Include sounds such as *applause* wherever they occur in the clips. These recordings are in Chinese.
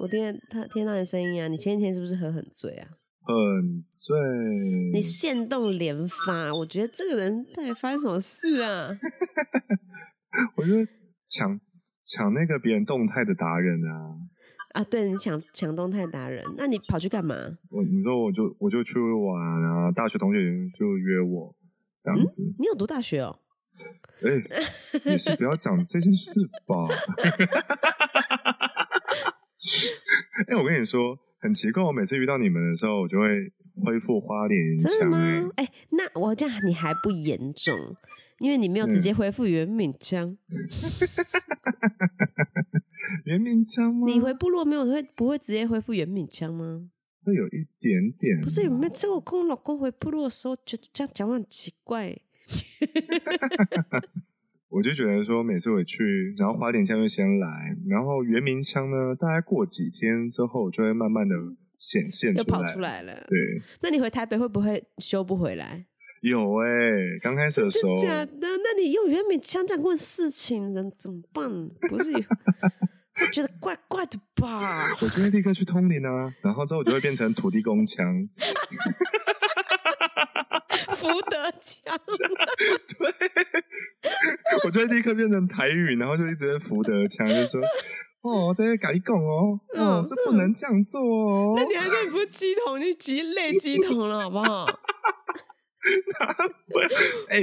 我听他听到你声音啊，你前几天是不是喝很醉啊？很醉。你现动连发，我觉得这个人到底发生什么事啊？*laughs* 我觉得抢抢那个别人动态的达人啊！啊，对你抢抢动态达人，那你跑去干嘛？我你说我就我就去玩啊，大学同学就约我这样子。你有读大学哦？哎，你是不要讲这件事吧。*laughs* *laughs* *laughs* 哎，我跟你说，很奇怪，我每次遇到你们的时候，我就会恢复花脸真的腔。吗？哎、那我这样你还不严重，因为你没有直接恢复袁敏江。袁敏江吗？你回部落没有会不会直接恢复袁敏江吗？会有一点点，不是有没有？这我跟我老公回部落的时候，觉得这样讲话很奇怪。*laughs* 我就觉得说，每次回去，然后花莲腔就先来，然后原名腔呢，大概过几天之后，就会慢慢的显现出来。出来了。对，那你回台北会不会修不回来？有哎、刚开始的时候真，假的？那你用原敏腔讲问事情，人怎么办？不是有，我觉得怪怪的吧？我就会立刻去通灵啊，然后之后我就会变成土地公腔。*laughs* 福德腔，*laughs* 对，*laughs* 我就会立刻变成台语，然后就一直在福德腔，就说：“哦，这些改讲哦，哦嗯，这不能这样做哦。那你还说你不是鸡桶，你鸡类鸡桶了，好不好？*laughs* 哎、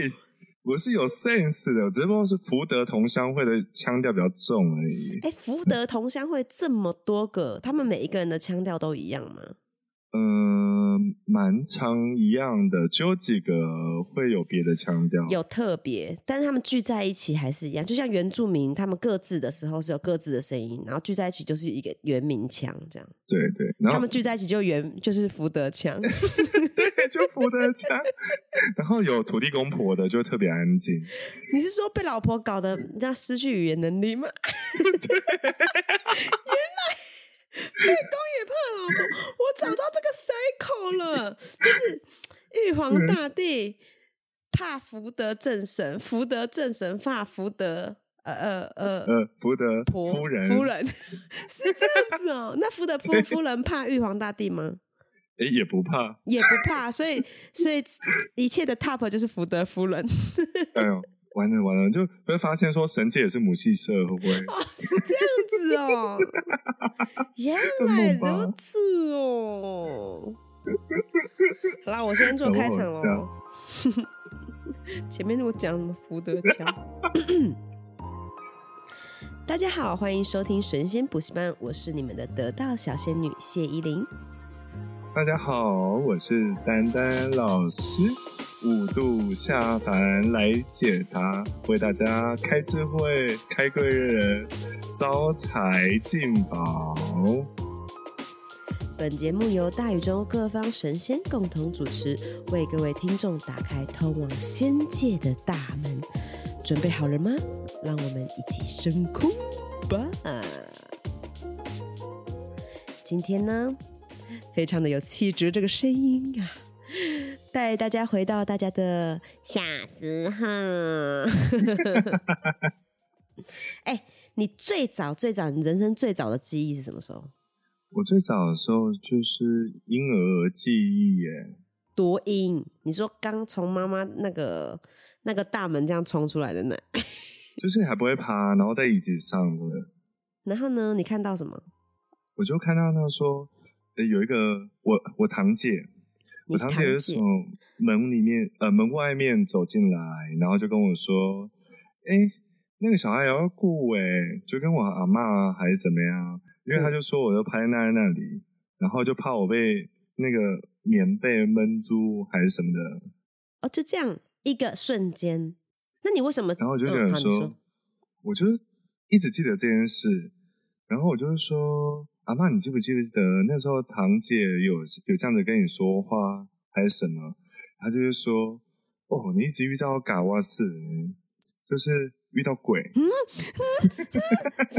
我是有 sense 的，只不过是福德同乡会的腔调比较重而已。哎、福德同乡会这么多个，他们每一个人的腔调都一样吗？嗯、蛮常一样的，只有几个会有别的腔调。有特别，但是他们聚在一起还是一样，就像原住民，他们各自的时候是有各自的声音，然后聚在一起就是一个原民腔这样。对对，然后他们聚在一起就原就是福德腔。*laughs* 对就福德腔，*laughs* 然后有土地公婆的就特别安静。你是说被老婆搞得这样失去语言能力吗？*laughs* 原来被公也怕老婆，我找到这个 cycle 了，就是玉皇大帝怕福德正神，福德正神怕福德呃呃呃呃，福德婆夫人，夫人是这样子哦。那福德夫夫人怕玉皇大帝吗？哎也不怕。也不怕，所以所以一切的 top 就是福德夫人。*laughs* 哎呦，完了完了，就会发现说神界也是母系社，会不会？哦，是这样子哦，*laughs* 原来如此哦。好啦，我先做开场好喽。*laughs* 前面我讲什么福德桥？*laughs* 大家好，欢迎收听神仙补习班，我是你们的得道小仙女谢依霖。大家好，我是丹丹老师，五度下凡来解答，为大家开智慧、开贵人、招财进宝。本节目由大宇宙各方神仙共同主持，为各位听众打开通往仙界的大门。准备好了吗？让我们一起升空吧！今天呢，非常的有气质，这个声音啊，带大家回到大家的小时候。*laughs* 哎、你最早最早，你人生最早的记忆是什么时候？我最早的时候就是婴儿记忆耶，多阴？你说刚从妈妈那个那个大门这样冲出来的那，就是 *laughs* 还不会爬，然后在椅子上的，然后呢？你看到什么？我就看到他说，呃有一个我我堂姐，我堂姐就从门里面呃门外面走进来，然后就跟我说：“哎、那个小孩也要顾哎、就跟我阿妈还是怎么样？”因为他就说我就趴在那那里，然后就怕我被那个棉被闷住还是什么的，哦，就这样一个瞬间。那你为什么？然后我就觉嗯得说，我就是一直记得这件事，然后我就是说，阿妈，你记不记得那时候堂姐有有这样子跟你说话还是什么？她就是说，哦，你一直遇到嘎哇斯，就是遇到鬼，嗯什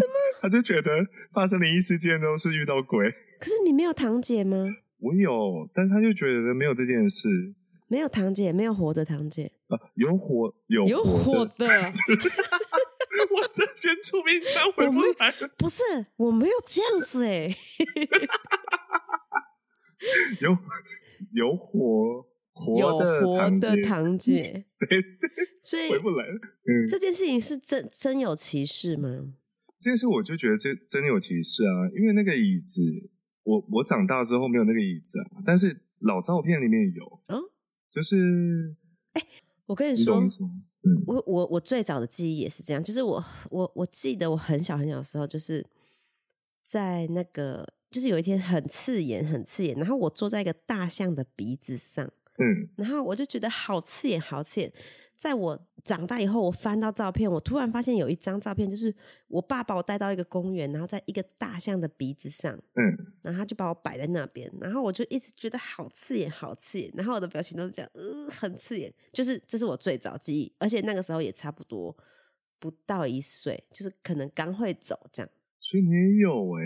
么？*laughs* 她就觉得发生灵异事件都是遇到鬼。可是你没有堂姐吗？我有，但是她就觉得没有这件事。没有堂姐，没有活的堂姐，啊，有活有有火火的，*laughs* *laughs* 这边出兵枪回不来了，不是，我没有这样子 *laughs* 哎、有有活的活的堂 *laughs* 姐，所以回不来了。嗯，这件事情是真真有其事吗？这件事我就觉得这真的有歧视啊，因为那个椅子，我我长大之后没有那个椅子啊，但是老照片里面有，嗯就是我跟你说？嗯我我我最早的记忆也是这样，就是我我我记得我很小很小的时候，就是在那个就是有一天很刺眼很刺眼，然后我坐在一个大象的鼻子上，嗯然后我就觉得好刺眼好刺眼。在我长大以后，我翻到照片，我突然发现有一张照片，就是我爸把我带到一个公园，然后在一个大象的鼻子上，嗯，然后他就把我摆在那边，然后我就一直觉得好刺眼，好刺眼，然后我的表情都是这样，呃，很刺眼，就是这是我最早记忆，而且那个时候也差不多不到一岁，就是可能刚会走这样。所以你也有哎、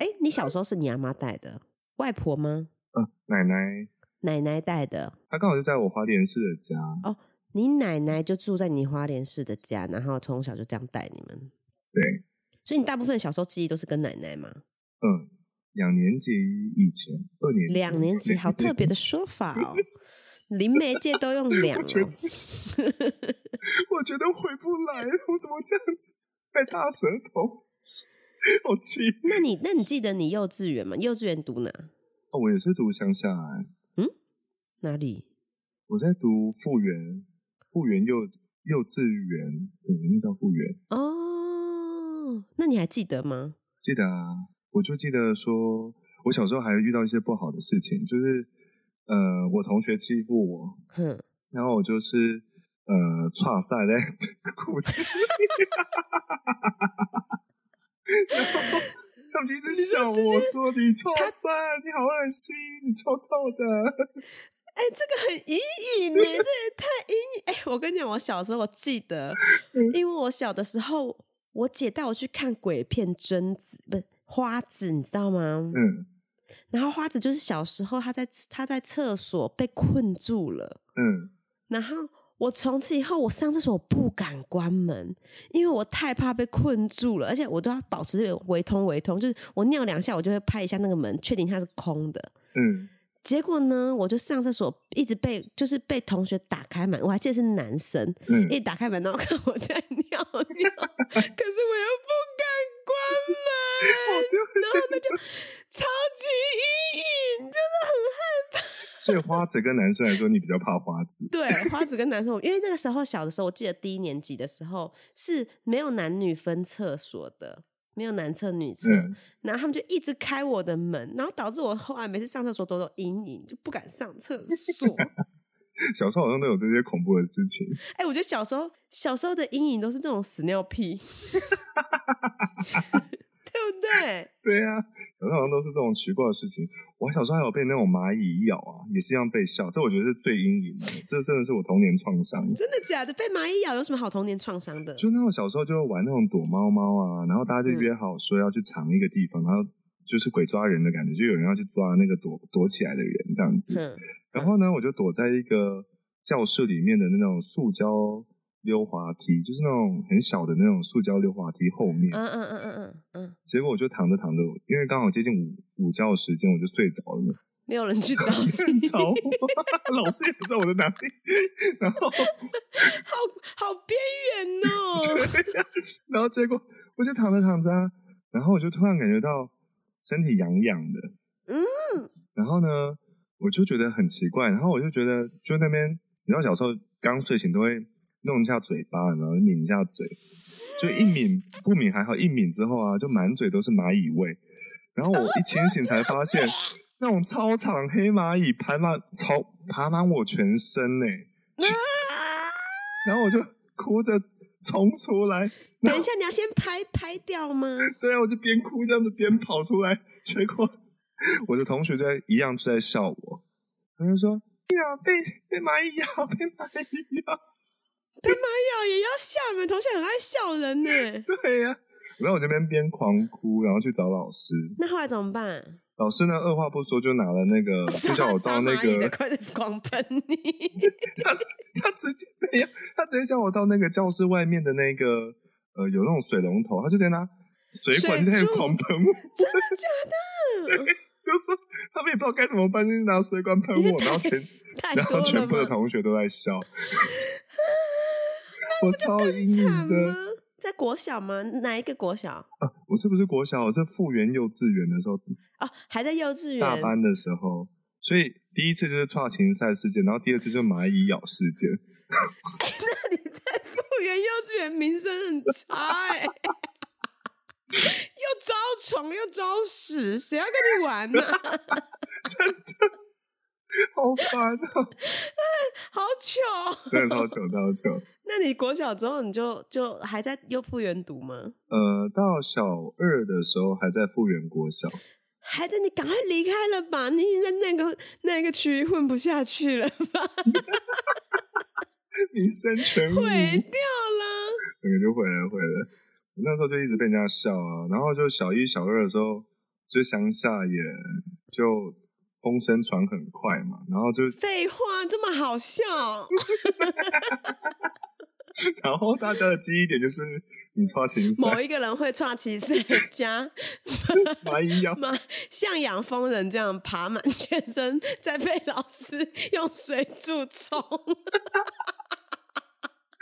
哎，你小时候是你阿妈带的，外婆吗？呃，奶奶。奶奶带的，她刚好是在我花莲市的家，你奶奶就住在你花莲市的家，然后从小就这样带你们，对，所以你大部分小时候记忆都是跟奶奶嘛？嗯，两年级以前，二年级，两年级，好特别的说法哦，林媒界都用两我觉得哦。*laughs* 我觉得回不来，我怎么这样子？太大舌头，好气！那你那你记得你幼稚园吗？幼稚园读哪？哦，我也是读乡下、欸，哪里？我在读复原，复原幼幼稚园，对，那叫复原。哦，那你还记得吗？记得啊，我就记得说，我小时候还遇到一些不好的事情，就是呃，我同学欺负我，哼，然后我就是呃，岔赛在裤子里，*laughs* 然后他们就一直笑我说：“你臭他赛，你好恶心，你臭臭的。哎、这个很阴影呢，这也太阴影。哎、我跟你讲，我小时候我记得，因为我小的时候，我姐带我去看鬼片贞子，不是花子，你知道吗？”嗯然后花子就是小时候她在她在厕所被困住了，嗯，然后我从此以后我上厕所不敢关门，因为我太怕被困住了，而且我都要保持微通微通，就是我尿两下我就会拍一下那个门，确定它是空的。嗯，结果呢，我就上厕所一直被就是被同学打开门，我还记得是男生，嗯一打开门然后看我在尿尿，可是我又不敢关门，*laughs* 然后那就超级阴影，就是很害怕。*laughs* 所以花子跟男生来说，你比较怕花子。对，花子跟男生，因为那个时候小的时候，我记得第一年级的时候是没有男女分厕所的，没有男厕女厕，嗯，然后他们就一直开我的门，然后导致我后来每次上厕所都有阴影，就不敢上厕所。*laughs* 小时候好像都有这些恐怖的事情。哎、我觉得小时候小时候的阴影都是这种屎尿屁，对 *laughs* 不对？对呀、小时候好像都是这种奇怪的事情。我小时候还有被那种蚂蚁咬啊，也是一样被笑。这我觉得是最阴影的，这真的是我童年创伤。真的假的？被蚂蚁咬有什么好童年创伤的？就那种小时候就会玩那种躲猫猫啊，然后大家就约好说要去藏一个地方，然后就是鬼抓人的感觉，就有人要去抓那个躲躲起来的人这样子。嗯，然后呢，我就躲在一个教室里面的那种塑胶溜滑梯，就是那种很小的那种塑胶溜滑梯后面。嗯嗯嗯嗯嗯嗯，结果我就躺着躺着，因为刚好接近午午觉时间，我就睡着了。没有人去找很你，找我，*laughs* 老师也不知道我在哪里。然后，*laughs* 好好边缘哦。*laughs* 然后结果我就躺着躺着啊，然后我就突然感觉到身体痒痒的，嗯，然后呢，我就觉得很奇怪，然后我就觉得就那边，你知道小时候刚睡醒都会弄一下嘴巴，然后抿一下嘴，就一抿不抿还好，一抿之后啊，就满嘴都是蚂蚁味。然后我一清醒才发现，*laughs* 那种操场黑蚂蚁爬满超爬满我全身呢、然后我就哭着冲出来，等一下，你要先拍拍掉吗？*laughs* 对啊，我就边哭这样子边跑出来，结果 *laughs* 我的同学在一样就在笑我，他就说：“呀，被被蚂蚁咬，被蚂蚁咬。被蚂蚁咬也要笑，你们同学很爱笑人呢。*laughs* ”对呀、然后我这边边狂哭，然后去找老师。那后来怎么办？老师呢，二话不说就拿了那个，*laughs* 就叫我到那个，快点狂喷你！*laughs* 他他直接没有，他直接叫我到那个教室外面的那个呃有那种水龙头，他就在拿水管在狂喷我，真的假的？就说他们也不知道该怎么办，就是拿水管喷我，然后全然后全部的？同学都在笑，我超阴影惨的。吗？在国小吗？哪一个国小？啊，我是不是国小？我是复原幼稚园的时候，哦，还在幼稚园。大班的时候，所以第一次就是创情赛事件，然后第二次就是蚂蚁咬事件。那你在复原幼稚园名声很差哎、*laughs* 又招虫又招屎，谁要跟你玩呢、*laughs* 真的好烦哦，*laughs* 好糗！真的超 *laughs* 糗超糗。那你国小之后你就就还在幼复原读吗？呃，到小二的时候还在复原国小，还在？你赶快离开了吧！你已经在那个那个区域混不下去了吧？*laughs* 名声全无，毁掉了。整个就毁了毁了。那时候就一直被人家笑啊，然后就小一、小二的时候，就乡下也就风声传很快嘛，然后就废话，这么好笑？*laughs* 然后大家的记忆点就是你刷情赛，某一个人会抓起谁家蚂蚁像养蜂人这样爬满全身，再被老师用水柱冲，好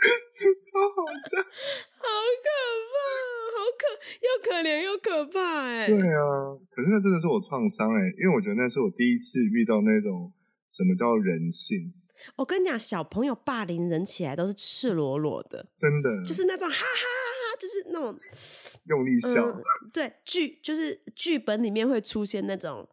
*laughs* 超好笑。好可怕，好可又可怜又可怕哎、对啊，可是那真的是我创伤哎，因为我觉得那是我第一次遇到那种什么叫人性，我跟你讲，小朋友霸凌人起来都是赤裸裸的，真的。就是那种哈哈哈哈，就是那种用力笑，嗯，对剧就是剧本里面会出现那种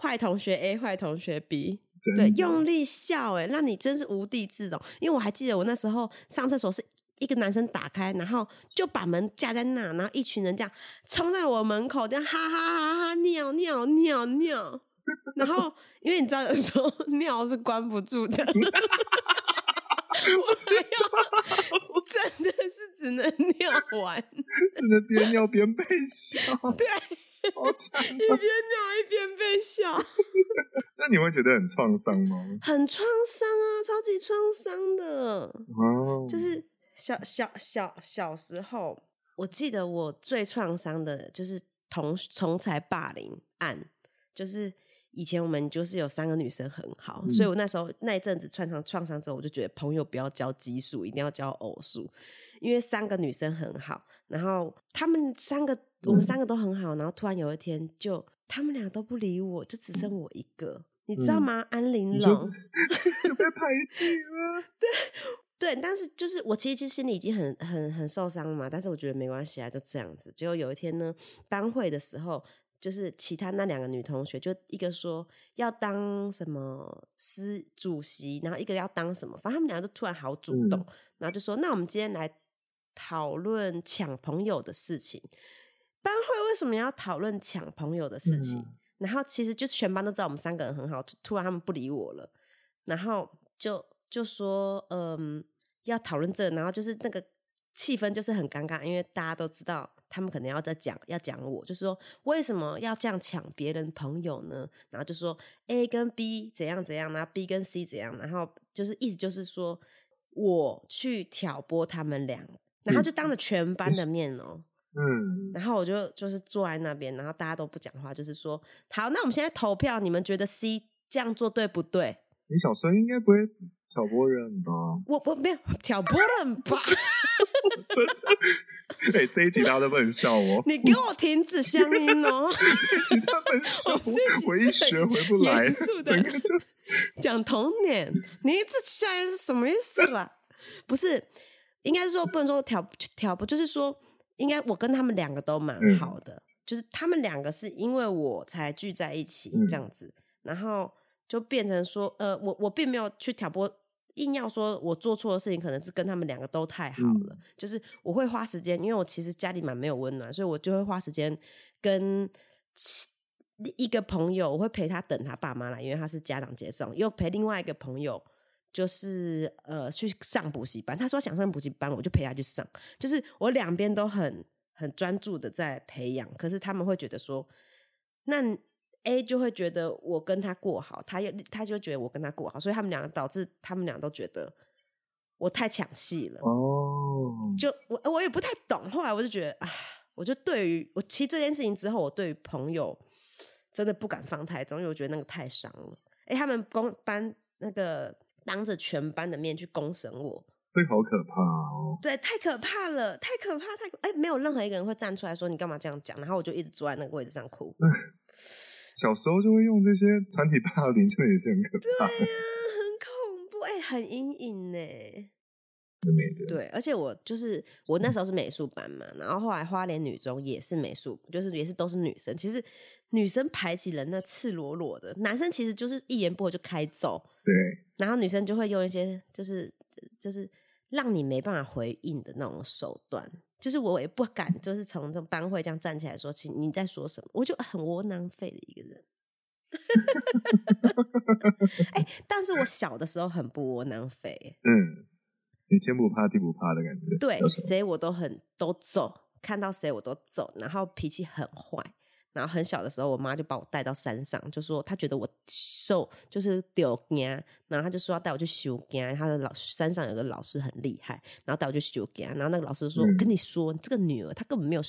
坏同学 A 坏同学 B，对，用力笑哎，那你真是无地自容。因为我还记得我那时候上厕所是一个男生打开，然后就把门架在那，然后一群人这样冲在我门口，这样哈哈哈哈尿尿尿尿。*laughs* 然后，因为你知道，有时候尿是关不住的，*laughs* 我才要真的是只能尿完，*laughs* 只能边尿边被笑，对，好惨 *laughs* 一边尿一边被笑。*laughs* 那你会觉得很创伤吗？很创伤啊，超级创伤的。哦，就是小小小小时候，我记得我最创伤的就是同同才霸凌案，就是以前我们就是有三个女生很好，所以我那时候那一阵子创伤创伤之后，我就觉得朋友不要交奇数，一定要交偶数，因为三个女生很好，然后她们三个我们三个都很好，然后突然有一天就他们俩都不理我，就只剩我一个。你知道嗯吗？安玲珑，*laughs* *laughs* 就被排挤了，*laughs* 对，但是就是我其实其实心里已经很很很受伤了嘛，但是我觉得没关系啊，就这样子。结果有一天呢，班会的时候，就是其他那两个女同学，就一个说要当什么司主席，然后一个要当什么，反正他们俩就突然好主动，嗯然后就说那我们今天来讨论抢朋友的事情。班会为什么要讨论抢朋友的事情？嗯然后其实就全班都知道我们三个人很好，突突然他们不理我了，然后就就说嗯要讨论这个，然后就是那个气氛就是很尴尬，因为大家都知道他们可能要在讲要讲我，就是说为什么要这样抢别人朋友呢？然后就说 A 跟 B 怎样怎样，然后 B 跟 C 怎样，然后就是意思就是说我去挑拨他们俩，然后就当着全班的面哦、嗯，然后我就就是坐在那边，然后大家都不讲话，就是说好，那我们现在投票，你们觉得 C 这样做对不对？你小时候应该不会挑拨人吧？我我没有挑拨人吧？*laughs* *laughs* 真的，哎、这一集大家都不能笑我，*laughs* 你给我停止乡音哦！其他不能笑我这集 *laughs* 我，我一学回不来，严肃的整个就讲童年，你一直现在是什么意思啦？不是，应该是说不能说挑挑拨，就是说应该我跟他们两个都蛮嗯好的，就是他们两个是因为我才聚在一起嗯这样子，然后就变成说，呃，我我并没有去挑拨。硬要说我做错的事情，可能是跟他们两个都太好了。嗯就是我会花时间，因为我其实家里蛮没有温暖，所以我就会花时间跟其一个朋友，我会陪他等他爸妈来，因为他是家长接送，又陪另外一个朋友，就是呃去上补习班。他说想上补习班，我就陪他去上，就是我两边都很很专注的在培养。可是他们会觉得说，那 A 就会觉得我跟他过好，他又他就觉得我跟他过好，所以他们两个导致他们俩都觉得我太抢戏了。哦，就我我也不太懂，后来我就觉得啊，我就对于我其实这件事情之后，我对于朋友真的不敢放太重，因为我觉得那个太伤了。哎，他们公班那个当着全班的面去公审我，这个好可怕哦。对，太可怕了，太可怕，太哎，没有任何一个人会站出来说你干嘛这样讲，然后我就一直坐在那个位置上哭。*laughs* 小时候就会用这些团体霸凌，真的也是很可怕。对呀、很恐怖，哎、很阴影呢。对，而且我就是我那时候是美术班嘛，然后后来花莲女中也是美术，就是也是都是女生。其实女生排挤人那赤裸裸的，男生其实就是一言不合就开揍，对，然后女生就会用一些就是就是让你没办法回应的那种手段。就是我也不敢，就是从这班会这样站起来说，请你在说什么，我就很窝囊废的一个人。哎、但是我小的时候很不窝囊废，嗯，你天不怕地不怕的感觉。对谁我都很都揍，看到谁我都揍，然后脾气很坏。然后很小的时候，我妈就把我带到山上，就说她觉得我瘦就是丢惊，然后她就说要带我去修惊。她的老山上有个老师很厉害，然后带我去修惊。然后那个老师说：“嗯我跟你说，你这个女儿她根本没有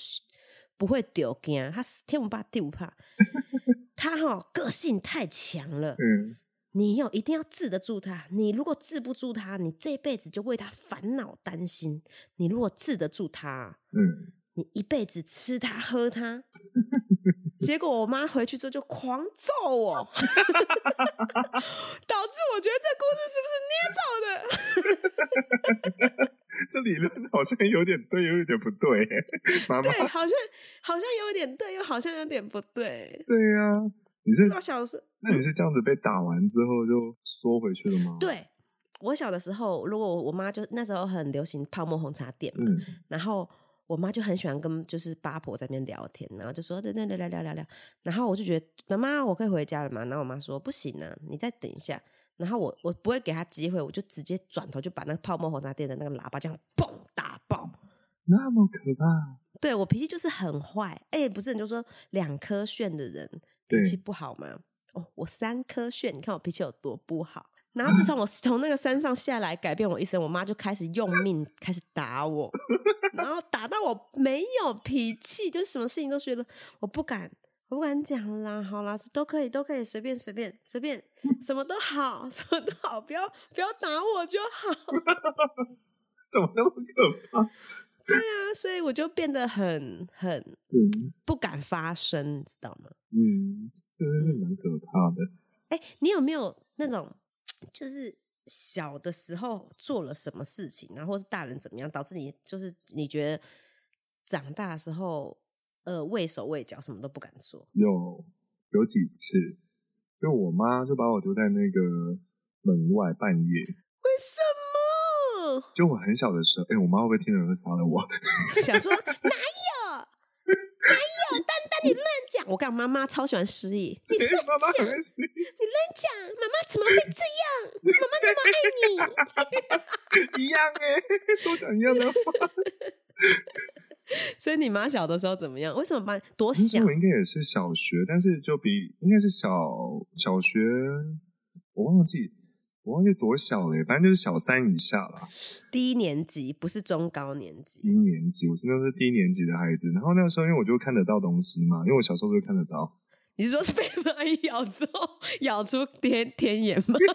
不会丢惊，她天不怕地不怕，*laughs* 她哈、个性太强了。嗯，你要一定要治得住她。你如果治不住她，你这辈子就为她烦恼担心。你如果治得住她，嗯，你一辈子吃它喝它。*laughs* 结果我妈回去之后就狂揍我，*laughs* 导致我觉得这故事是不是捏造的？*laughs* 这理论好像有点对，又有点不对。妈妈，对，好像好像有点对，又好像有点不对。对呀、你是我小时那你是这样子被打完之后就缩回去了吗？，对我小的时候，如果我我妈就那时候很流行泡沫红茶店嘛，嗯，然后我妈就很喜欢跟就是八婆在那边聊天，然后就说对对对聊聊聊聊，然后我就觉得妈妈我可以回家了嘛，然后我妈说不行啊，你再等一下，然后我我不会给她机会，我就直接转头就把那个泡沫红茶店的那个喇叭这样嘣打爆。那么可怕。对我脾气就是很坏，哎、不是你就说两颗炫的人脾气不好吗？哦，我三颗炫，你看我脾气有多不好。然后自从我 *laughs* 从那个山上下来，改变我一生，我妈就开始用命开始打我，然后打到我没有脾气，就是什么事情都觉得我不敢，我不敢讲啦，好啦，都可以，都可以，随便随便随便，什么都好，*laughs* 什么都好，不要不要打我就好。*laughs* 怎么那么可怕？对啊，所以我就变得很很嗯不敢发声，你知道吗？嗯，真的是蛮可怕的。哎、你有没有那种，就是小的时候做了什么事情，然后或是大人怎么样，导致你就是你觉得长大的时候，呃，畏手畏脚，什么都不敢做？有有几次，就我妈就把我丢在那个门外半夜。为什么？就我很小的时候，哎、我妈会不会听了会杀了我？想说哪有你乱讲！我跟妈妈超喜欢失忆，你乱妈妈讲，你乱讲，妈妈怎么会这样？妈妈那么爱你。*laughs* 一样哎、都讲一样的话。所以你妈小的时候怎么样？为什么把多小我应该也是小学，但是就比应该是小小学，我忘记我忘记多小了，反正就是小三以下啦。低年级，不是中高年级。低年级，我是那时候低年级的孩子。然后那个时候，因为我就看得到东西嘛，因为我小时候就看得到。你是说是被蚂蚁咬之后咬出天天眼吗？*laughs*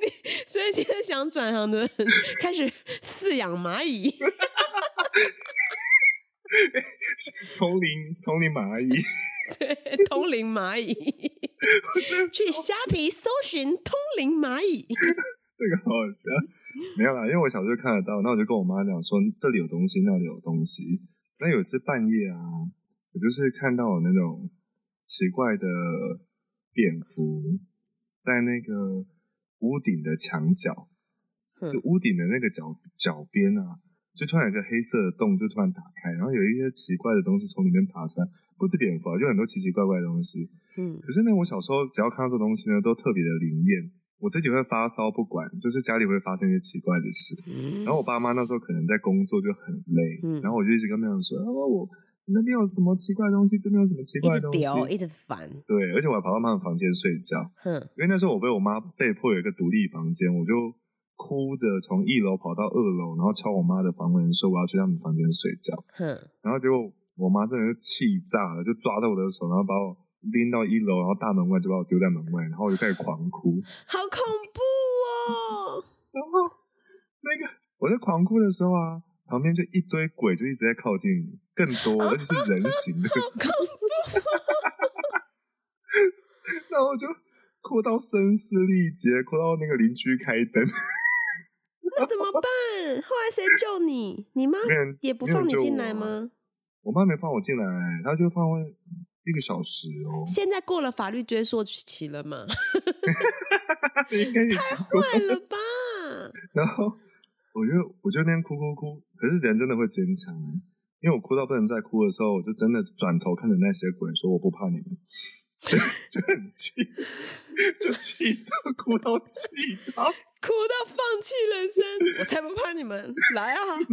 你所以现在想转行的人开始饲养蚂蚁，*laughs* *laughs* 通灵通灵蚂蚁，*laughs* 对，通灵蚂蚁，去虾皮搜寻通灵蚂蚁。*laughs* 这个好好笑。没有啦，因为我小时候看得到，那我就跟我妈讲说这里有东西，那里有东西。那有一次半夜啊，我就是看到有那种奇怪的蝙蝠在那个屋顶的墙角，嗯就屋顶的那个角角边啊，就突然有一个黑色的洞，就突然打开，然后有一些奇怪的东西从里面爬出来，不止蝙蝠啊，就很多奇奇怪怪的东西。嗯可是呢，我小时候只要看到这东西呢，都特别的灵验。我自己会发烧不管，就是家里会发生一些奇怪的事。嗯然后我爸妈那时候可能在工作就很累，嗯然后我就一直跟他们讲说，哦，我那边有什么奇怪的东西，这边有什么奇怪的东西。丢，一直烦，对，而且我还跑到他们房间睡觉，哼，因为那时候我被我妈被迫有一个独立房间，我就哭着从一楼跑到二楼，然后敲我妈的房门说我要去他们房间睡觉，哼，然后结果我妈真的是气炸了，就抓着我的手，然后把我拎到一楼，然后大门外就把我丢在门外，然后我就开始狂哭，好恐怖哦！然后那个我在狂哭的时候啊，旁边就一堆鬼就一直在靠近你，更多而且是人形的，好恐怖，*laughs* 然后我就哭到声嘶力竭，哭到那个邻居开灯，那怎么办？后来谁救你？你妈也不放你进来吗？我妈没放我进来，她就放我一个小时哦，现在过了法律追溯期了吗？*laughs* 应该已经过坏了吧？然后我就我就那边哭哭哭，可是人真的会坚强欸，因为我哭到不能再哭的时候，我就真的转头看着那些鬼说我不怕你们，*laughs* 就就很气，就气到哭到气到，哭到放弃人生，我才不怕你们！来啊！*laughs*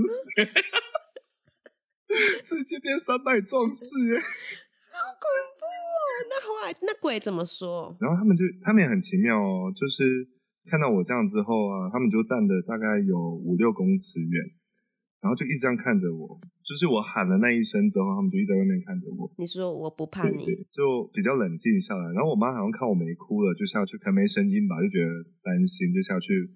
直接变三百壮士哎。好恐怖哦！那后来那鬼怎么说？然后他们就他们也很奇妙哦，就是看到我这样之后啊，他们就站的大概有五六公尺远，然后就一直这样看着我，就是我喊了那一声之后，他们就一直在外面看着我。你说我不怕你，对对，就比较冷静下来。然后我妈好像看我没哭了，就下去，可能没声音吧，就觉得担心，就下去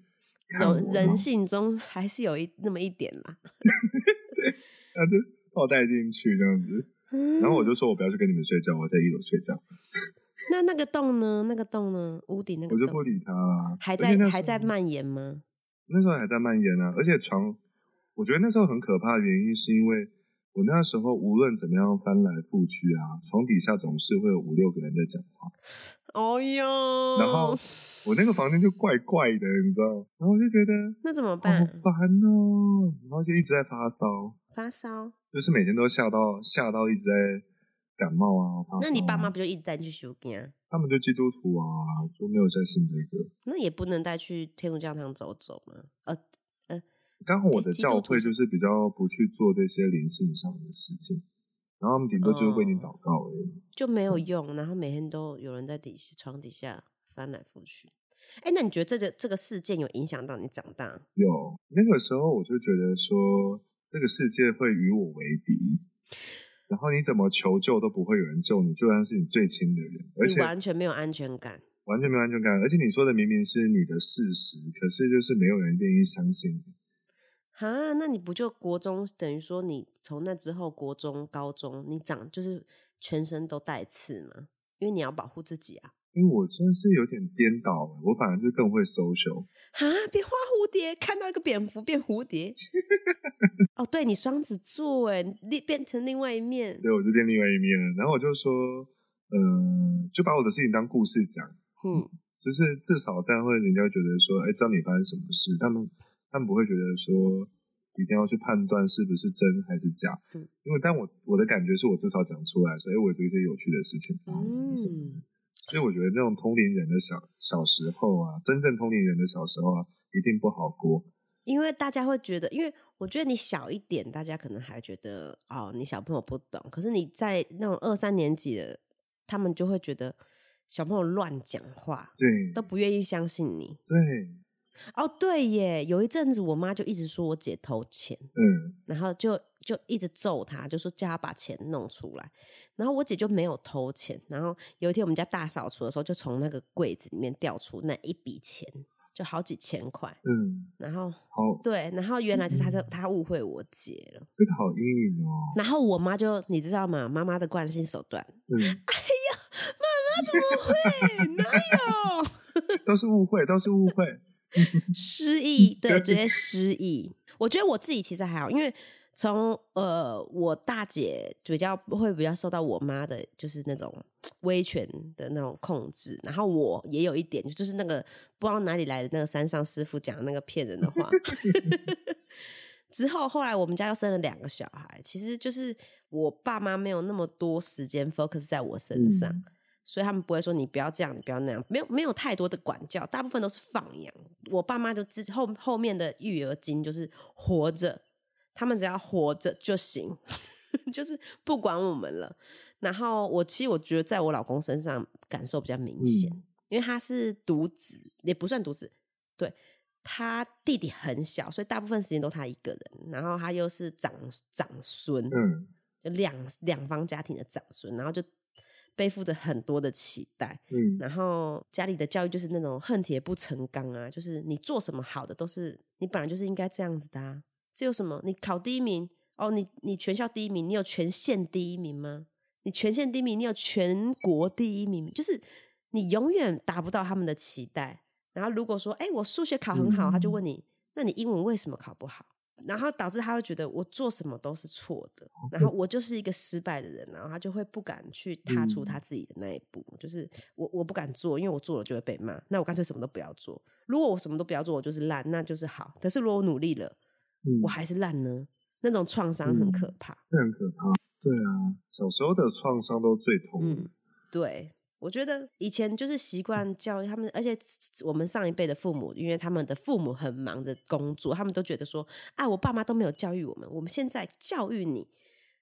看我。人人性中还是有一那么一点啦。*laughs* 然后就把我带进去这样子。嗯然后我就说我不要去跟你们睡觉，我在一楼睡觉，*laughs* 那那个洞呢？那个洞呢？屋顶那个洞我就不理他啊。还在还在蔓延吗？那时候还在蔓延啊，而且床，我觉得那时候很可怕的原因是因为我那时候无论怎么样翻来覆去啊，床底下总是会有五六个人在讲话，哦哟，然后我那个房间就怪怪的，你知道，然后我就觉得那怎么办好办？烦哦，然后就一直在发烧，发烧？就是每天都吓到吓到一直在感冒啊发烧啊。那你爸妈不就一直带你去修根？他们就基督徒啊，就没有在信这个。那也不能带去天主教堂走走吗？呃，刚好我的教会就是比较不去做这些灵性上的事情，然后他们顶多就是为你哦祷告而已。就没有嗯用，然后每天都有人在底下床底下翻来覆去。哎，那你觉得这个这个事件有影响到你长大？有那个时候我就觉得说，这个世界会与我为敌，然后你怎么求救都不会有人救你，就算是你最亲的人，而且完全没有安全感。完全没有安全感。而且你说的明明是你的事实，可是就是没有人愿意相信你。啊，那你不就国中等于说你从那之后国中、高中，你长就是全身都带刺吗？因为你要保护自己啊！因为我真是有点颠倒，我反而就更会 social。啊，变花蝴蝶，看到一个蝙蝠变蝴蝶。*laughs* 哦，对你双子座哎，你变成另外一面。对，我就变另外一面了。然后我就说，嗯、就把我的事情当故事讲，嗯，就是至少这样会人家觉得说，哎，知道你发生什么事，他们他们不会觉得说一定要去判断是不是真还是假，嗯因为但我我的感觉是我至少讲出来，所以，我有一些有趣的事情发生什么什么。嗯，所以我觉得那种通灵人的小小时候啊，真正通灵人的小时候啊，一定不好过。因为大家会觉得，因为我觉得你小一点，大家可能还觉得哦，你小朋友不懂。可是你在那种二三年级的，他们就会觉得小朋友乱讲话，对都不愿意相信你。对，哦，对耶，有一阵子我妈就一直说我姐偷钱，嗯，然后就就一直揍她，就说叫她把钱弄出来。然后我姐就没有偷钱。然后有一天我们家大扫除的时候，就从那个柜子里面掉出那一笔钱，就好几千块。嗯，然后好，对，然后原来是她是她误会我姐了。这个好阴影哦。然后我妈就你知道吗？妈妈的惯性手段，嗯，怎么会？哪有？*laughs* 都是误会，都是误会。*laughs* 失忆，对，直接失忆。我觉得我自己其实还好，因为从呃，我大姐比较会比较受到我妈的，就是那种威权的那种控制，然后我也有一点，就是那个不知道哪里来的那个山上师傅讲那个骗人的话。*laughs* 之后，后来我们家又生了两个小孩，其实就是我爸妈没有那么多时间 focus 在我身上。所以他们不会说你不要这样，你不要那样，没有没有太多的管教，大部分都是放养。我爸妈就之后后面的育儿经就是活着，他们只要活着就行。*laughs* 就是不管我们了。然后我其实我觉得在我老公身上感受比较明显，嗯因为他是独子，也不算独子，对他弟弟很小，所以大部分时间都他一个人。然后他又是长长孙，嗯就两两方家庭的长孙，然后就背负着很多的期待。嗯然后家里的教育就是那种恨铁不成钢啊，就是你做什么好的都是你本来就是应该这样子的啊。这有什么？你考第一名哦，你你全校第一名，你有全县第一名吗？你全县第一名，你有全国第一名，就是你永远达不到他们的期待。然后如果说，哎，我数学考很好，他就问你，那你英文为什么考不好？然后导致他会觉得我做什么都是错的，然后我就是一个失败的人，然后他就会不敢去踏出嗯他自己的那一步，就是我我不敢做，因为我做了就会被骂，那我干脆什么都不要做。如果我什么都不要做，我就是烂，那就是好。可是如果我努力了，嗯，我还是烂呢，那种创伤很可怕。这很可怕。对啊，小时候的创伤都最痛。嗯，对，我觉得以前就是习惯教育他们，而且我们上一辈的父母，因为他们的父母很忙着工作，他们都觉得说，啊，我爸妈都没有教育我们，我们现在教育你，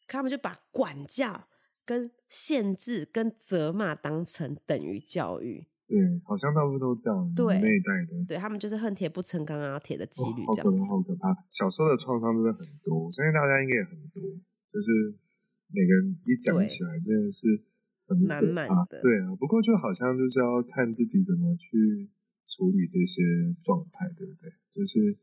可他们就把管教、跟限制、跟责骂当成等于教育，对，好像大部分都这样。对那一代的。对他们就是恨铁不成钢啊，铁的纪律哦、好可怕，这样子。好可怕！小时候的创伤真的很多，我相信大家应该也很多，就是每个人一讲起来真的是很满满的对啊，不过就好像就是要看自己怎么去处理这些状态，对不对？就是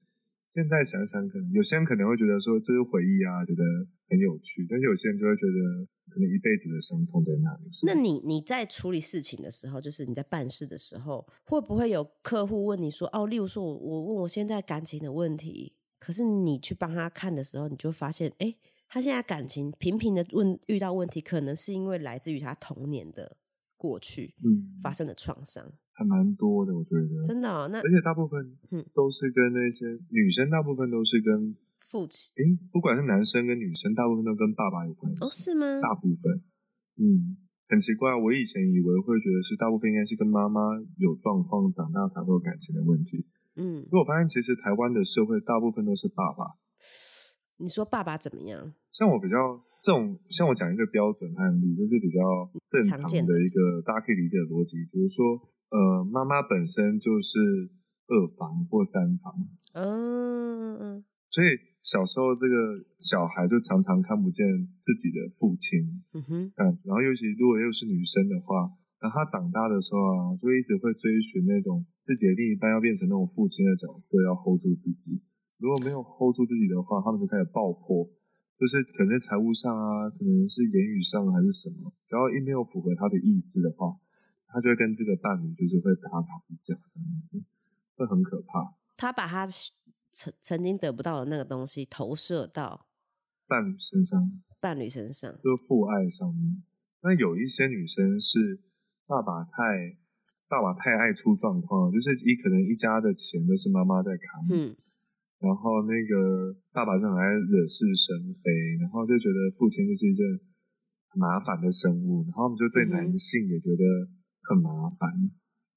现在想想，可能有些人可能会觉得说这是回忆啊，觉得很有趣，但是有些人就会觉得可能一辈子的伤痛在那里。那你你在处理事情的时候，就是你在办事的时候，会不会有客户问你说，哦，例如说我我问我现在感情的问题，可是你去帮他看的时候，你就发现，哎，他现在感情频频的问遇到问题，可能是因为来自于他童年的过去嗯，发生的创伤，还蛮多的，我觉得。真的、哦。那而且大部分嗯都是跟那些女生，大部分都是跟父亲诶，不管是男生跟女生，大部分都跟爸爸有关系。哦，是吗？大部分，嗯，很奇怪。我以前以为会觉得是大部分应该是跟妈妈有状况，长大才会有感情的问题。嗯，所以我发现，其实台湾的社会大部分都是爸爸。你说爸爸怎么样？像我比较这种，像我讲一个标准案例，就是比较正常的的一个大家可以理解的逻辑。比如说，呃，妈妈本身就是二房或三房，嗯嗯所以小时候这个小孩就常常看不见自己的父亲嗯哼，这样子，然后尤其如果又是女生的话，然后她长大的时候啊，就一直会追寻那种自己的另一半要变成那种父亲的角色，要 hold 住自己。如果没有 hold 住自己的话，他们就开始爆破，就是可能在财务上啊，可能是言语上还是什么，只要一没有符合他的意思的话，他就会跟这个伴侣就是会大吵一架这样子，会很可怕。他把他曾曾经得不到的那个东西投射到伴侣身上，伴侣身上，就是父爱上面。那有一些女生是爸爸太爸爸太爱出状况，就是一可能一家的钱都是妈妈在扛，嗯然后那个爸爸就很爱惹是生非，然后就觉得父亲就是一件很麻烦的生物，然后我们就对男性也觉得很麻烦，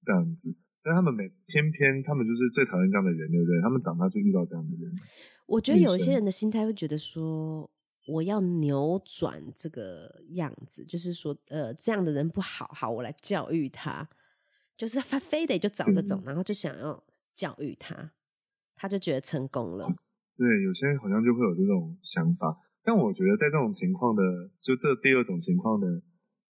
这样子。但他们每偏偏他们就是最讨厌这样的人，对不对？他们长大就遇到这样的人，我觉得有一些人的心态会觉得说，我要扭转这个样子，就是说，呃，这样的人不好，好，我来教育他，就是他非得就找这种，然后就想要教育他，他就觉得成功了。*laughs* 对，有些人好像就会有这种想法。但我觉得在这种情况的，就这第二种情况的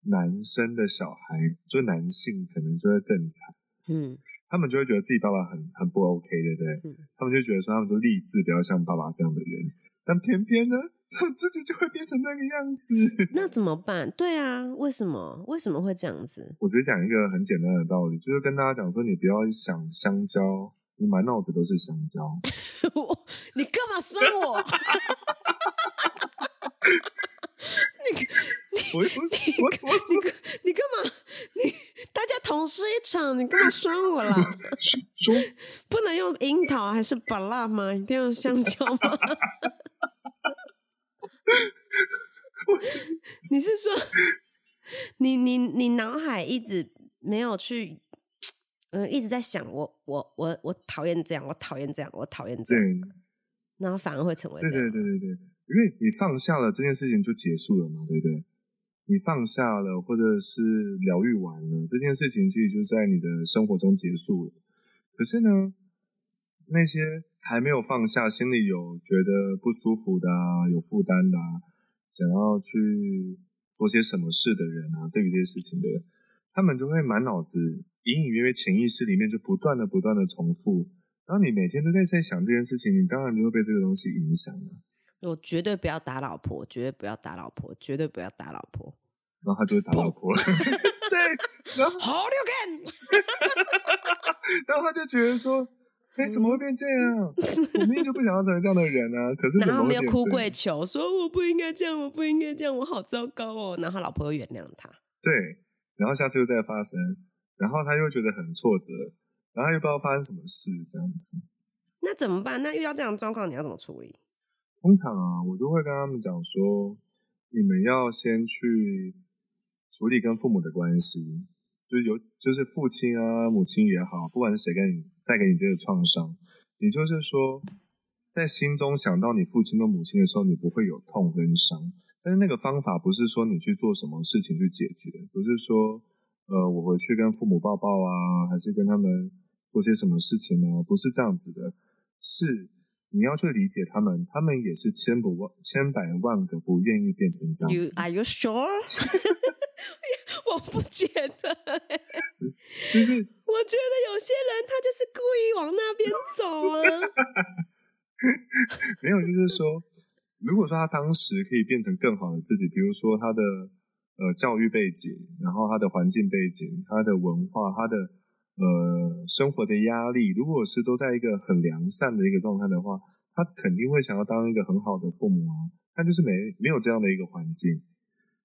男生的小孩，就男性可能就会更惨。嗯他们就会觉得自己爸爸很很不 OK，对不对？嗯他们就觉得说他们就立志不要像爸爸这样的人，但偏偏呢，他们自己就会变成那个样子。*laughs* 那怎么办？对啊，为什么？为什么会这样子？我觉得讲一个很简单的道理，就是跟大家讲说，你不要想香蕉，你满脑子都是香蕉。*laughs* 我你干嘛酸我？*laughs* 你我我我我你干你干嘛？你大家同事一场，你干嘛酸我啦？*laughs* 说不能用樱桃还是巴辣吗？一定要用香蕉吗？你是说你你你脑海一直没有去，嗯、一直在想我我我我讨厌这样，我讨厌这样，我讨厌这样，对然后反而会成为这对样。对对对对，因为你放下了这件事情就结束了嘛，对不对？你放下了，或者是疗愈完了这件事情，其实就在你的生活中结束了。可是呢，那些还没有放下，心里有觉得不舒服的啊，有负担的啊，想要去做些什么事的人啊，对于这些事情的人，他们就会满脑子隐隐约约潜意识里面就不断的不断的重复。当你每天都在在想这件事情，你当然就会被这个东西影响了。我绝对不要打老婆，绝对不要打老婆，绝对不要打老婆。然后他就会打老婆了。*laughs* 对，然后好六根。*laughs* 然后他就觉得说：“哎，怎么会变这样？我明明就不想要成为这样的人啊！可是然后没有哭跪跪求，说我不应该这样，我不应该这样，我好糟糕哦。然后老婆又原谅他。对，然后下次又再发生，然后他又觉得很挫折，然后又不知道发生什么事，这样子。那怎么办？那遇到这样的状况，你要怎么处理？通常啊，我就会跟他们讲说：你们要先去处理跟父母的关系，就是有，就是父亲啊、母亲也好，不管是谁给你带给你这个创伤，你就是说，在心中想到你父亲跟母亲的时候，你不会有痛跟伤。但是那个方法不是说你去做什么事情去解决，不是说，呃，我回去跟父母抱抱啊，还是跟他们做些什么事情呢？不是这样子的，是。你要去理解他们，他们也是千不万、千百万个不愿意变成这样 You are you sure？*laughs* 我不觉得，*laughs* 就是我觉得有些人他就是故意往那边走啊。*laughs* 没有，就是说，如果说他当时可以变成更好的自己，比如说他的呃教育背景，然后他的环境背景，他的文化，他的。呃，生活的压力，如果是都在一个很良善的一个状态的话，他肯定会想要当一个很好的父母啊。他就是没没有这样的一个环境，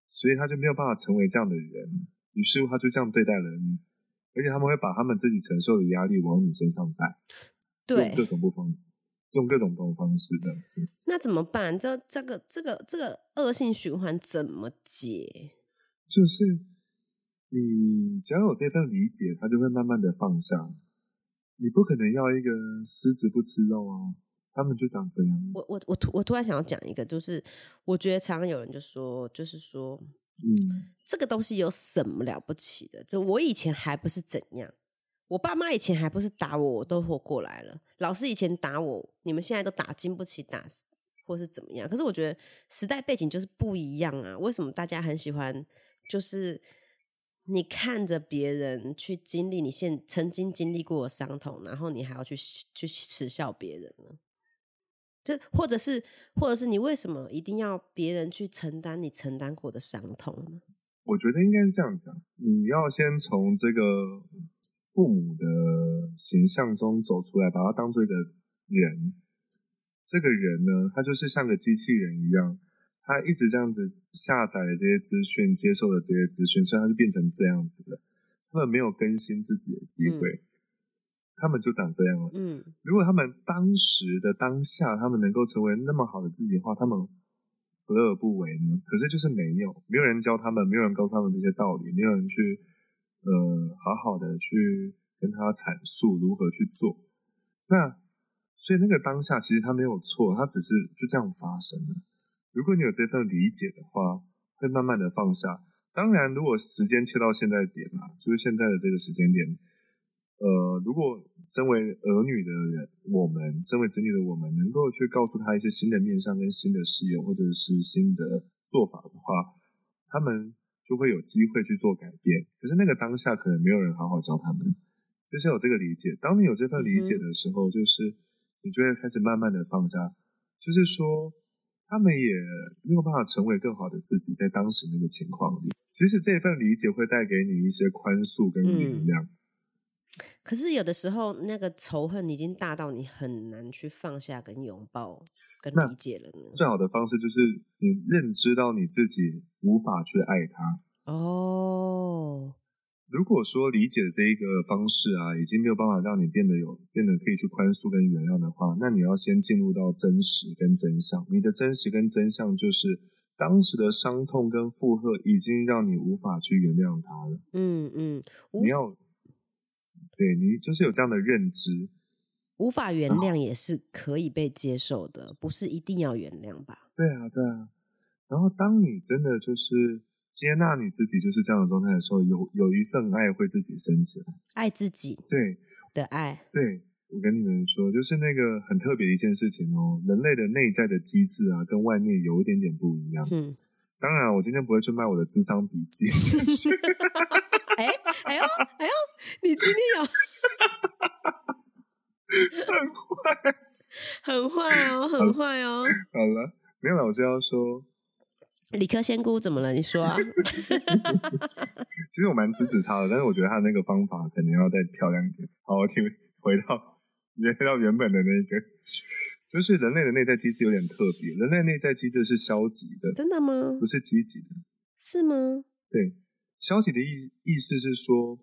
所以他就没有办法成为这样的人。于是他就这样对待了你，而且他们会把他们自己承受的压力往你身上带，对，各种不方，用各种不同方式这样子。那怎么办？这这个这个这个恶性循环怎么解？就是。你只要有这份理解，他就会慢慢的放下。你不可能要一个狮子不吃肉啊，他们就长这样。我我我突我突然想要讲一个，就是我觉得常常有人就说，就是说，嗯，这个东西有什么了不起的？就我以前还不是怎样，我爸妈以前还不是打我，我都活过来了。老师以前打我，你们现在都打经不起打，或是怎么样？可是我觉得时代背景就是不一样啊。为什么大家很喜欢就是？你看着别人去经历你现曾经经历过的伤痛，然后你还要去去耻笑别人呢？就或者是，或者是你为什么一定要别人去承担你承担过的伤痛呢？我觉得应该是这样讲，你要先从这个父母的形象中走出来，把他当做一个人。这个人呢，他就是像个机器人一样。他一直这样子下载了这些资讯，接受了这些资讯，所以他就变成这样子了。他们没有更新自己的机会，他们就长这样了。嗯，如果他们当时的当下，他们能够成为那么好的自己的话，他们何乐而不为呢？可是就是没有，没有人教他们，没有人告诉他们这些道理，没有人去呃好好的去跟他阐述如何去做。那所以那个当下其实他没有错，他只是就这样发生了。如果你有这份理解的话，会慢慢的放下。当然，如果时间切到现在点啊，就是现在的这个时间点，呃，如果身为儿女的人，我们身为子女的我们，能够去告诉他一些新的面向跟新的视野，或者是新的做法的话，他们就会有机会去做改变。可是那个当下，可能没有人好好教他们，就是有这个理解。当你有这份理解的时候，就是你就会开始慢慢的放下，就是说。他们也没有办法成为更好的自己，在当时那个情况里，其实这份理解会带给你一些宽恕跟原谅。可是有的时候，那个仇恨已经大到你很难去放下、跟拥抱、跟理解了呢。最好的方式就是你认知到你自己无法去爱他。哦。如果说理解的这一个方式啊，已经没有办法让你变得有变得可以去宽恕跟原谅的话，那你要先进入到真实跟真相。你的真实跟真相就是当时的伤痛跟负荷已经让你无法去原谅他了。嗯嗯，你要对你就是有这样的认知，无法原谅也是可以被接受的，不是一定要原谅吧？对啊，对啊。然后当你真的就是接纳你自己就是这样的状态的时候，有有一份爱会自己升起来，爱自己对的爱。对，我跟你们说，就是那个很特别的一件事情哦，人类的内在的机制啊，跟外面有一点点不一样。嗯，当然，我今天不会去卖我的智商笔记。*laughs* 哎哎呦哎呦，你今天有 *laughs* 很坏，很坏哦，很坏哦。好了，没有了，我是要说，理科仙姑怎么了？你说啊。*laughs* *laughs* 其实我蛮支持他的，但是我觉得他那个方法肯定要再漂亮一点。好，我听回到回到原本的那个，就是人类的内在机制有点特别，人类内在机制是消极的，真的吗？不是积极的，是吗？对，消极的意意思是说，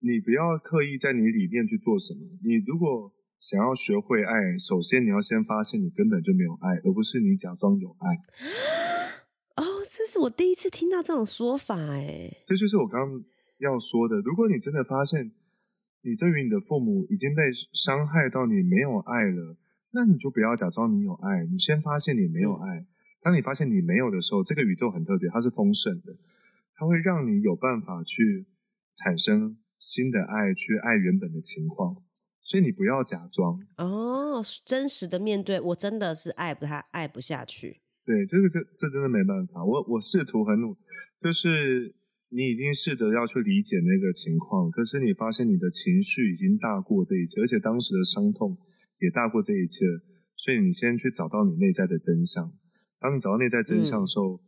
你不要刻意在你里面去做什么。你如果想要学会爱，首先你要先发现你根本就没有爱，而不是你假装有爱。*laughs* 哦，这是我第一次听到这种说法，哎，这就是我刚刚要说的。如果你真的发现你对于你的父母已经被伤害到你没有爱了，那你就不要假装你有爱，你先发现你没有爱。当你发现你没有的时候，这个宇宙很特别，它是丰盛的，它会让你有办法去产生新的爱，去爱原本的情况。所以你不要假装哦，真实的面对，我真的是爱不他，爱不下去。对，这个这这真的没办法。我我试图很努，就是你已经试着要去理解那个情况，可是你发现你的情绪已经大过这一切，而且当时的伤痛也大过这一切，所以你先去找到你内在的真相。当你找到内在真相的时候，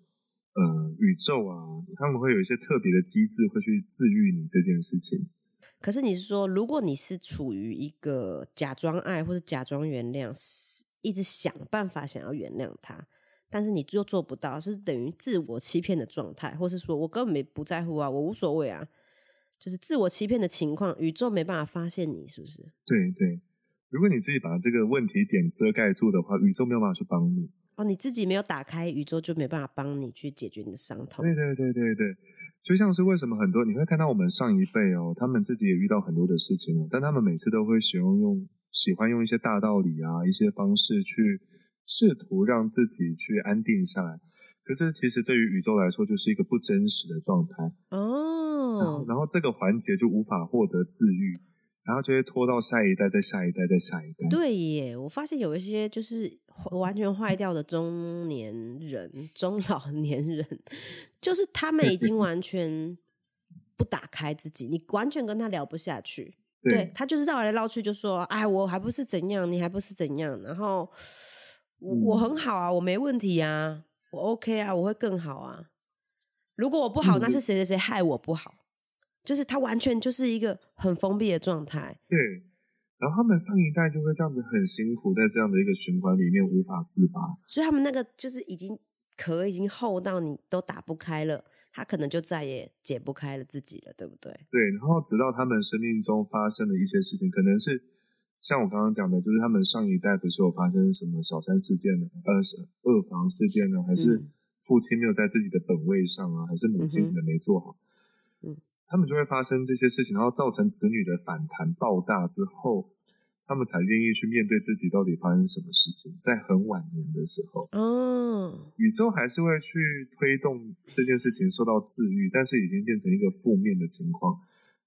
呃，宇宙啊，他们会有一些特别的机制会去治愈你这件事情。可是你是说，如果你是处于一个假装爱或者假装原谅，一直想办法想要原谅他，但是你又做不到，是等于自我欺骗的状态，或是说我根本没不在乎啊，我无所谓啊，就是自我欺骗的情况，宇宙没办法发现你，是不是？对对，如果你自己把这个问题点遮盖住的话，宇宙没有办法去帮你。哦，你自己没有打开，宇宙就没办法帮你去解决你的伤痛。对对对对对。就像是为什么很多你会看到我们上一辈哦，他们自己也遇到很多的事情哦，但他们每次都会喜欢用喜欢用一些大道理啊，一些方式去试图让自己去安定下来。可是其实对于宇宙来说，就是一个不真实的状态哦。然后这个环节就无法获得自愈。然后就会拖到下一代，再下一代，再下一代。对耶，我发现有一些就是完全坏掉的中年人、中老年人，就是他们已经完全不打开自己，你完全跟他聊不下去。对他就是绕来绕去，就说：“哎，我还不是怎样，你还不是怎样。”然后我我很好啊，我没问题啊，我 OK 啊，我会更好啊。如果我不好，那是谁谁谁害我不好？就是他完全就是一个很封闭的状态。对，然后他们上一代就会这样子很辛苦，在这样的一个循环里面无法自拔。所以他们那个就是已经壳已经厚到你都打不开了，他可能就再也解不开了自己了，对不对？对，然后直到他们生命中发生的一些事情，可能是像我刚刚讲的，就是他们上一代不是有发生什么小三事件呢？呃，二房事件呢？还是父亲没有在自己的本位上啊？还是母亲可能没做好？他们就会发生这些事情，然后造成子女的反弹爆炸之后，他们才愿意去面对自己到底发生什么事情。在很晚年的时候，哦，宇宙还是会去推动这件事情受到治愈，但是已经变成一个负面的情况。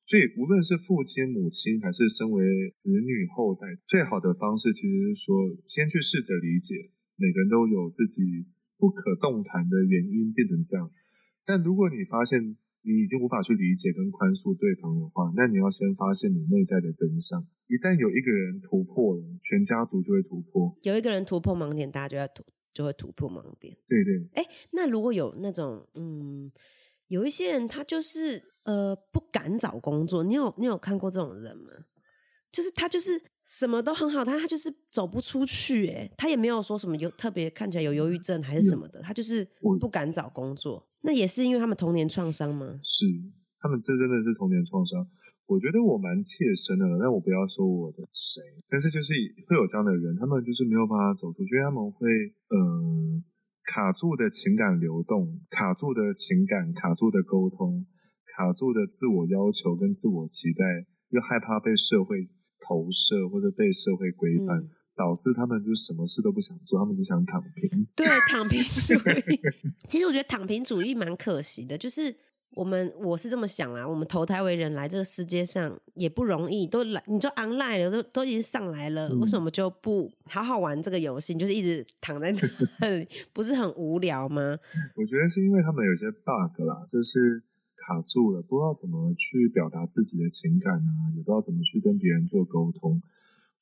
所以，无论是父亲、母亲，还是身为子女后代，最好的方式其实是说，先去试着理解，每个人都有自己不可动弹的原因变成这样。但如果你发现，你已经无法去理解跟宽恕对方的话，那你要先发现你内在的真相。一旦有一个人突破了，全家族就会突破。有一个人突破盲点，大家就要突就会突破盲点。对对。哎，那如果有那种嗯，有一些人他就是呃不敢找工作，你有你有看过这种人吗？就是他就是什么都很好，但他就是走不出去。哎，他也没有说什么有特别看起来有忧郁症还是什么的，他就是不敢找工作。那也是因为他们童年创伤吗？是，他们这真的是童年创伤。我觉得我蛮切身的，但我不要说我的谁，但是就是会有这样的人，他们就是没有办法走出去，他们会嗯卡住的情感流动，卡住的情感，卡住的沟通，卡住的自我要求跟自我期待，又害怕被社会投射或者被社会规范，嗯导致他们就什么事都不想做，他们只想躺平。对，躺平主义。*laughs* 其实我觉得躺平主义蛮可惜的，就是我们我是这么想啦，我们投胎为人来这个世界上也不容易，都来你就 online 了，都都已经上来了，嗯为什么就不好好玩这个游戏？你就是一直躺在那 *laughs* 里，不是很无聊吗？我觉得是因为他们有些 bug 啦，就是卡住了，不知道怎么去表达自己的情感啊，也不知道怎么去跟别人做沟通。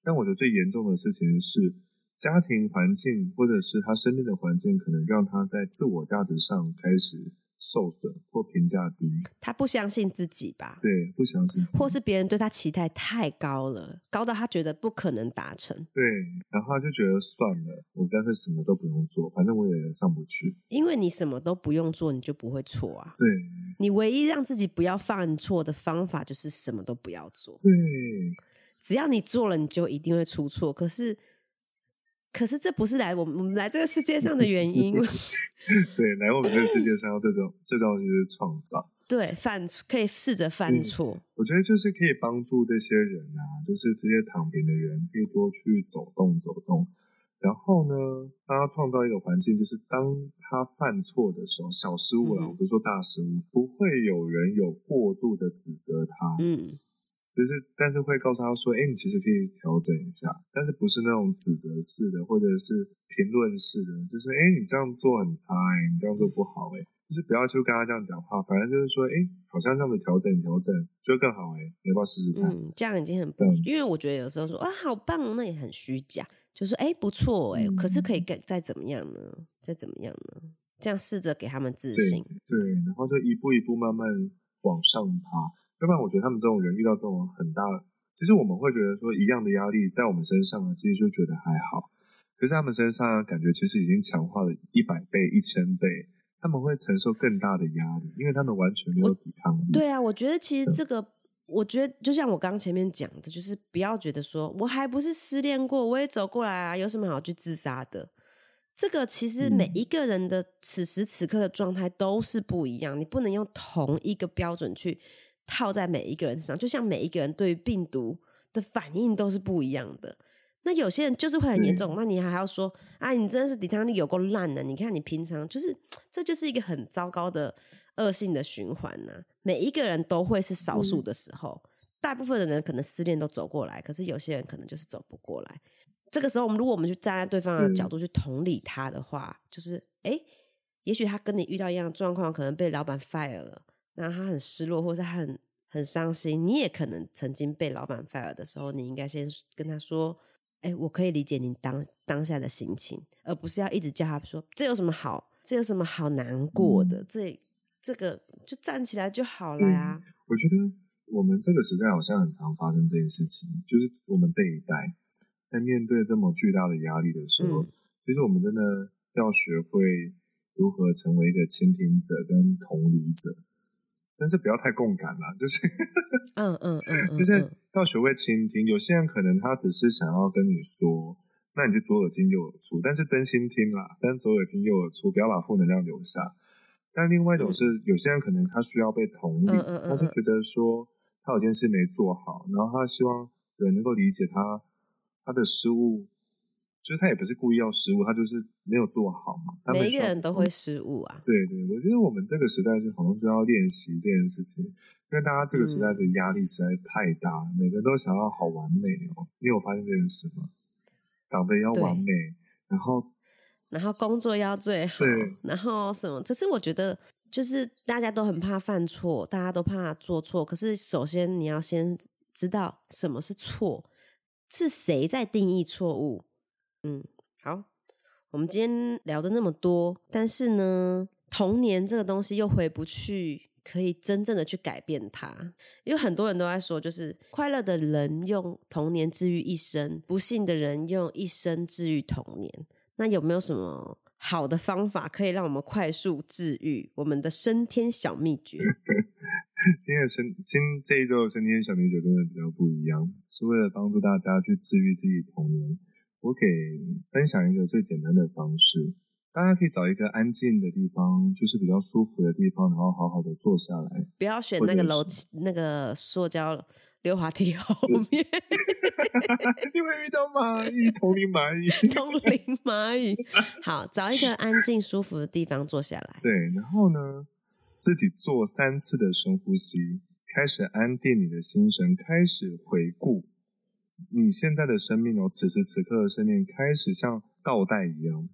但我觉得最严重的事情是，家庭环境或者是他身边的环境，可能让他在自我价值上开始受损或评价低，他不相信自己吧？对，不相信自己，或是别人对他期待太高了，高到他觉得不可能达成。对，然后他就觉得算了，我干脆什么都不用做，反正我也上不去。因为你什么都不用做，你就不会错啊。对你唯一让自己不要犯错的方法，就是什么都不要做。对，只要你做了，你就一定会出错。可是，可是这不是来我们我们来这个世界上的原因。*laughs* 对，来我们这个世界上，这种 *laughs* 这种就是创造。对，犯可以试着犯错。我觉得就是可以帮助这些人啊，就是这些躺平的人，可以多去走动走动。然后呢，帮他创造一个环境，就是当他犯错的时候，小失误了，嗯我不是说大失误，不会有人有过度的指责他，嗯，就是但是会告诉他说，哎，你其实可以调整一下，但是不是那种指责式的，或者是评论式的，就是哎，你这样做很差，哎，你这样做不好，哎，就是不要去跟他这样讲话，反正就是说，哎，好像这样的调整调整就会更好，哎，你要不要试试看？嗯，这样已经很因为我觉得有时候说啊好棒哦，那也很虚假，就说哎不错哎，可是可以嗯更再怎么样呢？再怎么样呢？这样试着给他们自对信。对，然后就一步一步慢慢往上爬。要不然，我觉得他们这种人遇到这种很大，其实我们会觉得说一样的压力在我们身上啊，其实就觉得还好。可是他们身上感觉其实已经强化了一百倍、一千倍，他们会承受更大的压力，因为他们完全没有抵抗力。对啊，我觉得其实这这个，我觉得就像我刚前面讲的，就是不要觉得说我还不是失恋过，我也走过来啊，有什么好去自杀的？这个其实每嗯一个人的此时此刻的状态都是不一样，你不能用同一个标准去套在每一个人身上，就像每一个人对于病毒的反应都是不一样的。那有些人就是会很严重，那你还要说啊，你真的是抵抗力有够烂的。你看你平常就是，这就是一个很糟糕的恶性的循环呐、每一个人都会是少数的时候，大部分的人可能失恋都走过来，可是有些人可能就是走不过来。这个时候，我们如果我们去站在对方的嗯角度去同理他的话，就是哎，诶也许他跟你遇到一样的状况，可能被老板 fire 了，那他很失落，或者他很很伤心。你也可能曾经被老板 fire 的时候，你应该先跟他说：“哎，我可以理解你当当下的心情，而不是要一直叫他说这有什么好，这有什么好难过的，这这个就站起来就好了呀。我觉得我们这个时代好像很常发生这件事情，就是我们这一代在面对这么巨大的压力的时候，嗯其实我们真的要学会如何成为一个倾听者跟同理者，但是不要太共感了，就是嗯嗯嗯嗯，*laughs* 就是嗯要学会倾听。有些人可能他只是想要跟你说，那你就左耳进右耳出，但是真心听啦，但左耳进右耳出，不要把负能量留下。但另外一种是，有些人可能他需要被同理，他就觉得说他有件事没做好，然后他希望人能够理解他他的失误，就是他也不是故意要失误，他就是没有做好嘛。他每一个人都会失误啊。对对，我觉得我们这个时代就好像就要练习这件事情，因为大家这个时代的压力实在太大，每个人都想要好完美哦。你有发现这件事吗？长得要完美，然后然后工作要最好，然后什么？可是我觉得，就是大家都很怕犯错，大家都怕做错。可是首先你要先知道什么是错，是谁在定义错误。嗯，好，我们今天聊的那么多，但是呢，童年这个东西又回不去。可以真正的去改变它，因为很多人都在说，就是快乐的人用童年治愈一生，不幸的人用一生治愈童年。那有没有什么好的方法可以让我们快速治愈我们的升天小秘诀？*laughs* 今天的生今这一周的升天小秘诀真的比较不一样，是为了帮助大家去治愈自己童年。我给分享一个最简单的方式，大家可以找一个安静的地方，就是比较舒服的地方，然后好好的坐下来。不要选那个楼是那个塑胶溜滑梯后面，*laughs* 你会遇到蚂蚁，丛林蚂蚁，通灵蚂蚁。好，找一个安静舒服的地方坐下来。对，然后呢，自己做三次的深呼吸，开始安定你的心神，开始回顾你现在的生命哦，此时此刻的生命开始像倒带一样，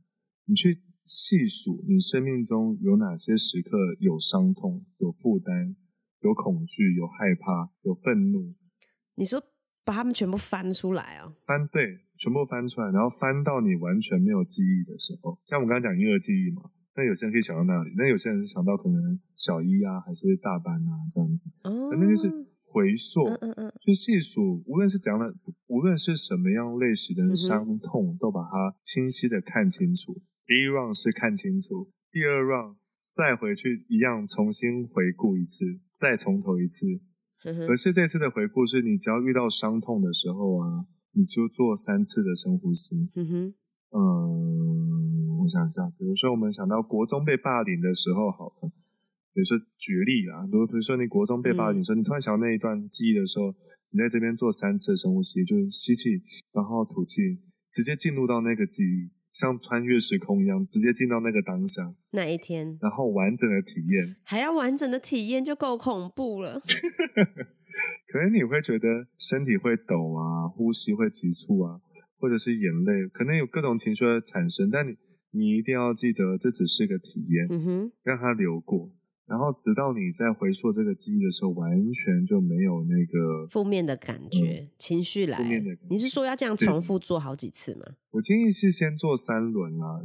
你去细数你生命中有哪些时刻有伤痛、有负担、有恐惧、有害怕、有愤怒。你说把它们全部翻出来哦。翻对，全部翻出来，然后翻到你完全没有记忆的时候，像我刚刚讲婴儿记忆嘛，那有些人可以想到那里，那有些人是想到可能小一啊，还是大班啊这样子，哦，那就是回溯，嗯嗯嗯，去细数，无论是怎样的，无论是什么样类型的伤痛，都把它清晰的看清楚。第一 round 是看清楚，第二 round 再回去一样重新回顾一次，再从头一次。嗯可是这次的回顾是你只要遇到伤痛的时候啊，你就做三次的深呼吸。嗯哼，嗯，我想一下，比如说我们想到国中被霸凌的时候，好了，比如说举例啊，如比如说你国中被霸凌的时候，你突然想到那一段记忆的时候，你在这边做三次的深呼吸，就是吸气，然后吐气，直接进入到那个记忆，像穿越时空一样，直接进到那个当下，那一天然后完整的体验。还要完整的体验就够恐怖了。*laughs* 可能你会觉得身体会抖啊，呼吸会急促啊，或者是眼泪，可能有各种情绪的产生，但你你一定要记得，这只是个体验，嗯哼，让它流过，然后直到你在回溯这个记忆的时候，完全就没有那个负面的感觉、情绪来负面的感觉你是说要这样重复做好几次吗？我建议是先做三轮啦。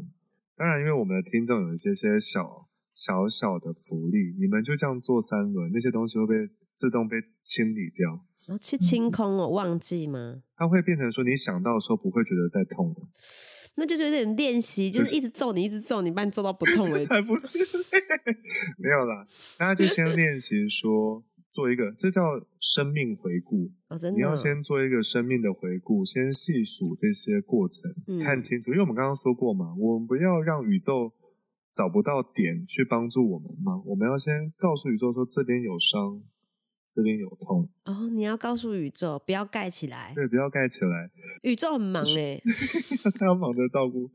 当然，因为我们的听众有一些些小小小的福利，你们就这样做三轮，那些东西会被自动被清理掉，然后去清空哦，忘记吗？它会变成说你想到的时候不会觉得在痛了。那就是有点练习，就是一直揍你，一直揍你，把你揍到不痛为止。才不是，*laughs* 没有啦，大家就先练习说做一个，这叫生命回顾。你要先做一个生命的回顾，先细数这些过程，嗯看清楚。因为我们刚刚说过嘛，我们不要让宇宙找不到点去帮助我们嘛，我们要先告诉宇宙说这边有伤，这边有痛，哦，你要告诉宇宙不要盖起来，对，不要盖起来，宇宙很忙哎、*laughs* 他要忙着照顾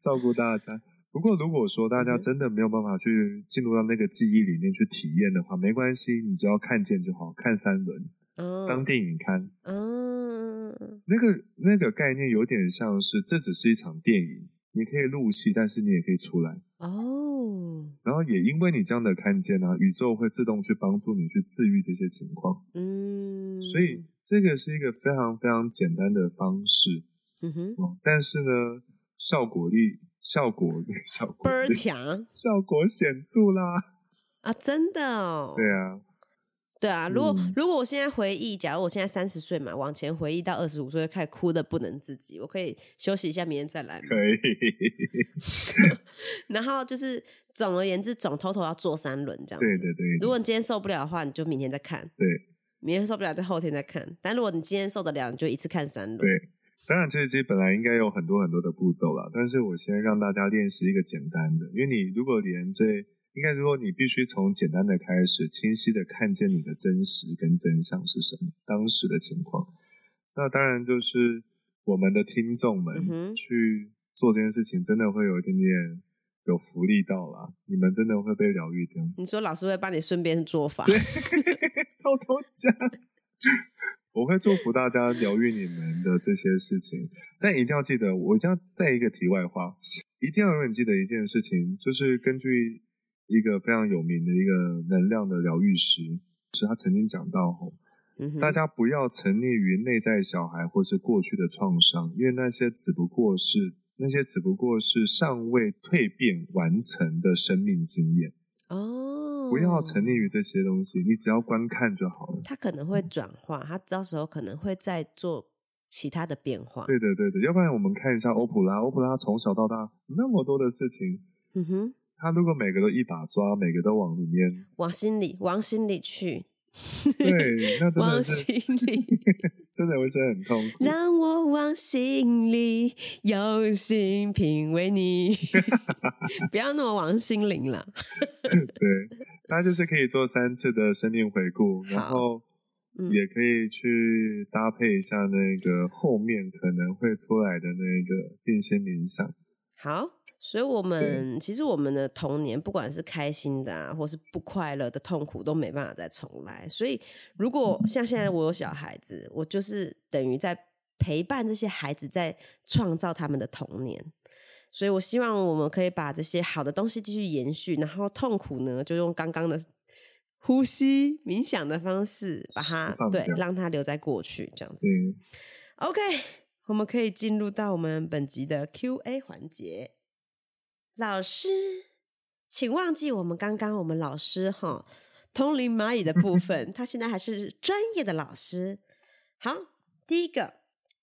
照顾大家。不过，如果说大家真的没有办法去进入到那个记忆里面去体验的话，没关系，你只要看见就好，看三轮，哦，当电影看。嗯，那个那个概念有点像是，这只是一场电影，你可以入戏，但是你也可以出来。哦，然后也因为你这样的看见啊，宇宙会自动去帮助你去治愈这些情况。嗯，所以这个是一个非常非常简单的方式。嗯哼，哦，但是呢，效果力效果效果倍儿强。效果显著啦。啊，真的哦，对啊，对啊，如果、嗯如果我现在回忆，假如我现在三十岁嘛，往前回忆到二十五岁，就开始哭的不能自己，我可以休息一下，明天再来。可以。*laughs* 然后就是总而言之，总 total 要做三轮这样子。对对对，如果你今天受不了的话，你就明天再看；对明天受不了，就后天再看。但如果你今天受得了，你就一次看三轮。对，当然这些本来应该有很多很多的步骤啦，但是我先让大家练习一个简单的，因为你如果连最应该说你必须从简单的开始，清晰的看见你的真实跟真相是什么，当时的情况。那当然就是我们的听众们去做这件事情，真的会有一点点有福利到啦，你们真的会被疗愈掉。你说老师会帮你顺便做法，*laughs* 偷偷讲，我会祝福大家疗愈你们的这些事情，但一定要记得，我一定要再一个题外话，一定要永远记得一件事情，就是根据一个非常有名的一个能量的疗愈师，是他曾经讲到吼，嗯大家不要沉溺于内在小孩或是过去的创伤，因为那些只不过是那些只不过是尚未蜕变完成的生命经验。哦，不要沉溺于这些东西，你只要观看就好了。他可能会转化，他到时候可能会再做其他的变化。对的，对的，要不然我们看一下欧普拉，欧普拉从小到大那么多的事情，嗯哼，他如果每个都一把抓，每个都往里面，往心里，往心里去，对，那真往的是心里，*laughs* 真的会是很痛苦。让我往心里用心品味你，*laughs* 不要那么往心灵了。*laughs* 对，大家就是可以做三次的生命回顾，然后嗯也可以去搭配一下那个后面可能会出来的那个静心冥想。好，所以我们其实我们的童年，不管是开心的啊，或是不快乐的、痛苦，都没办法再重来。所以，如果像现在我有小孩子，我就是等于在陪伴这些孩子，在创造他们的童年。所以我希望我们可以把这些好的东西继续延续，然后痛苦呢，就用刚刚的呼吸、冥想的方式，把它对让它留在过去，这样子。对，OK，我们可以进入到我们本集的 Q&A 环节。老师，请忘记我们刚刚我们老师哈通灵蚂蚁的部分，他现在还是专业的老师。好，第一个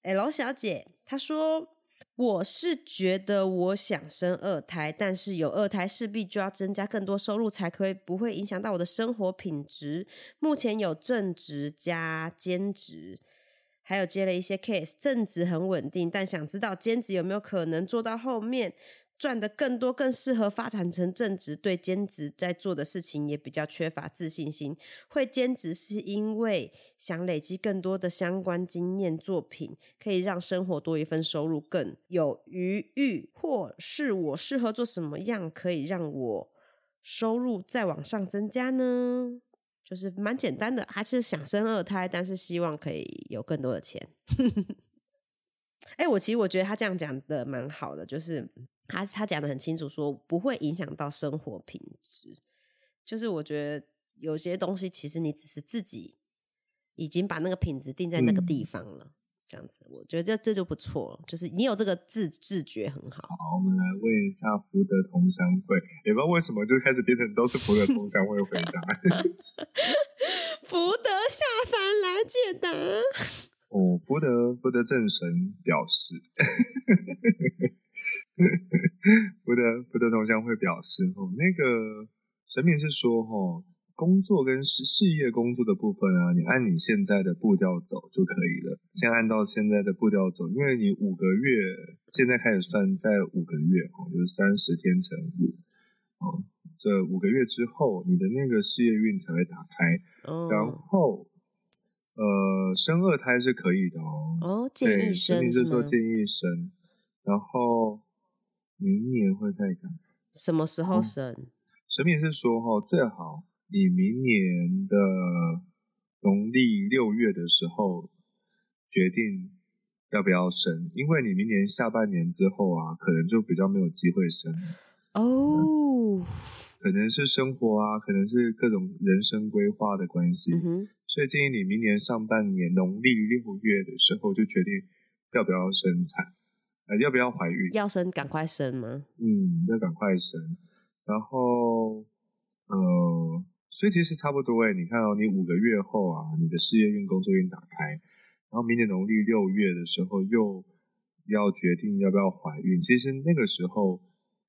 L 小姐她说。我是觉得我想生二胎，但是有二胎势必就要增加更多收入，才可以不会影响到我的生活品质。目前有正职加兼职，还有接了一些 case，正职很稳定，但想知道兼职有没有可能做到后面赚的更多，更适合发展成正职。对兼职在做的事情也比较缺乏自信心。会兼职是因为想累积更多的相关经验作品，可以让生活多一份收入，更有余裕，或是我适合做什么样可以让我收入再往上增加呢？就是蛮简单的，还是想生二胎，但是希望可以有更多的钱。*laughs* 哎、我其实我觉得他这样讲的蛮好的，就是他他讲的很清楚，说不会影响到生活品质。就是我觉得有些东西，其实你只是自己已经把那个品质定在那个地方了，这样子，我觉得这这就不错了。就是你有这个自自觉很好。好，我们来问一下福德同乡会，也不知道为什么就开始变成都是福德同乡会回答。*laughs* 福德下凡来解答。哦，福德福德正神表示，*laughs* 福德福德同乡会表示，哦，那个神明是说，哦，工作跟事事业工作的部分啊，你按你现在的步调走就可以了。先按照现在的步调走，因为你五个月现在开始算，在五个月哦，就是三十天乘五哦，这五个月之后，你的那个事业运才会打开。哦然后，呃，生二胎是可以的哦。哦，建，议生是吗？是说建议生，然后明年会再改。什么时候生生？神明是说哈、最好你明年的农历六月的时候决定要不要生，因为你明年下半年之后啊，可能就比较没有机会生，哦，可能是生活啊，可能是各种人生规划的关系。嗯，所以建议你明年上半年农历六月的时候就决定要不要生产，呃，要不要怀孕？要生赶快生吗？嗯，要赶快生。然后，呃，所以其实差不多欸。你看哦，你五个月后啊，你的事业运、工作运打开，然后明年农历六月的时候又要决定要不要怀孕。其实那个时候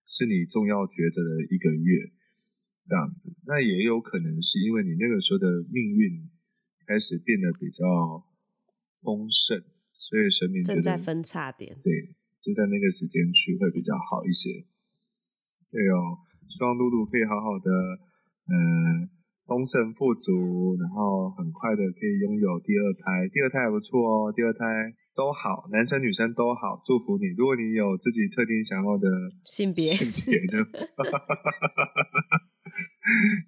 是你重要抉择的一个月，这样子。那也有可能是因为你那个时候的命运开始变得比较丰盛，所以神明正在分叉点。对，就在那个时间去会比较好一些。对哦，希望露露可以好好的，嗯、丰盛富足，然后很快的可以拥有第二胎。第二胎还不错哦，第二胎都好，男生女生都好，祝福你。如果你有自己特定想要的性别性别就，*laughs*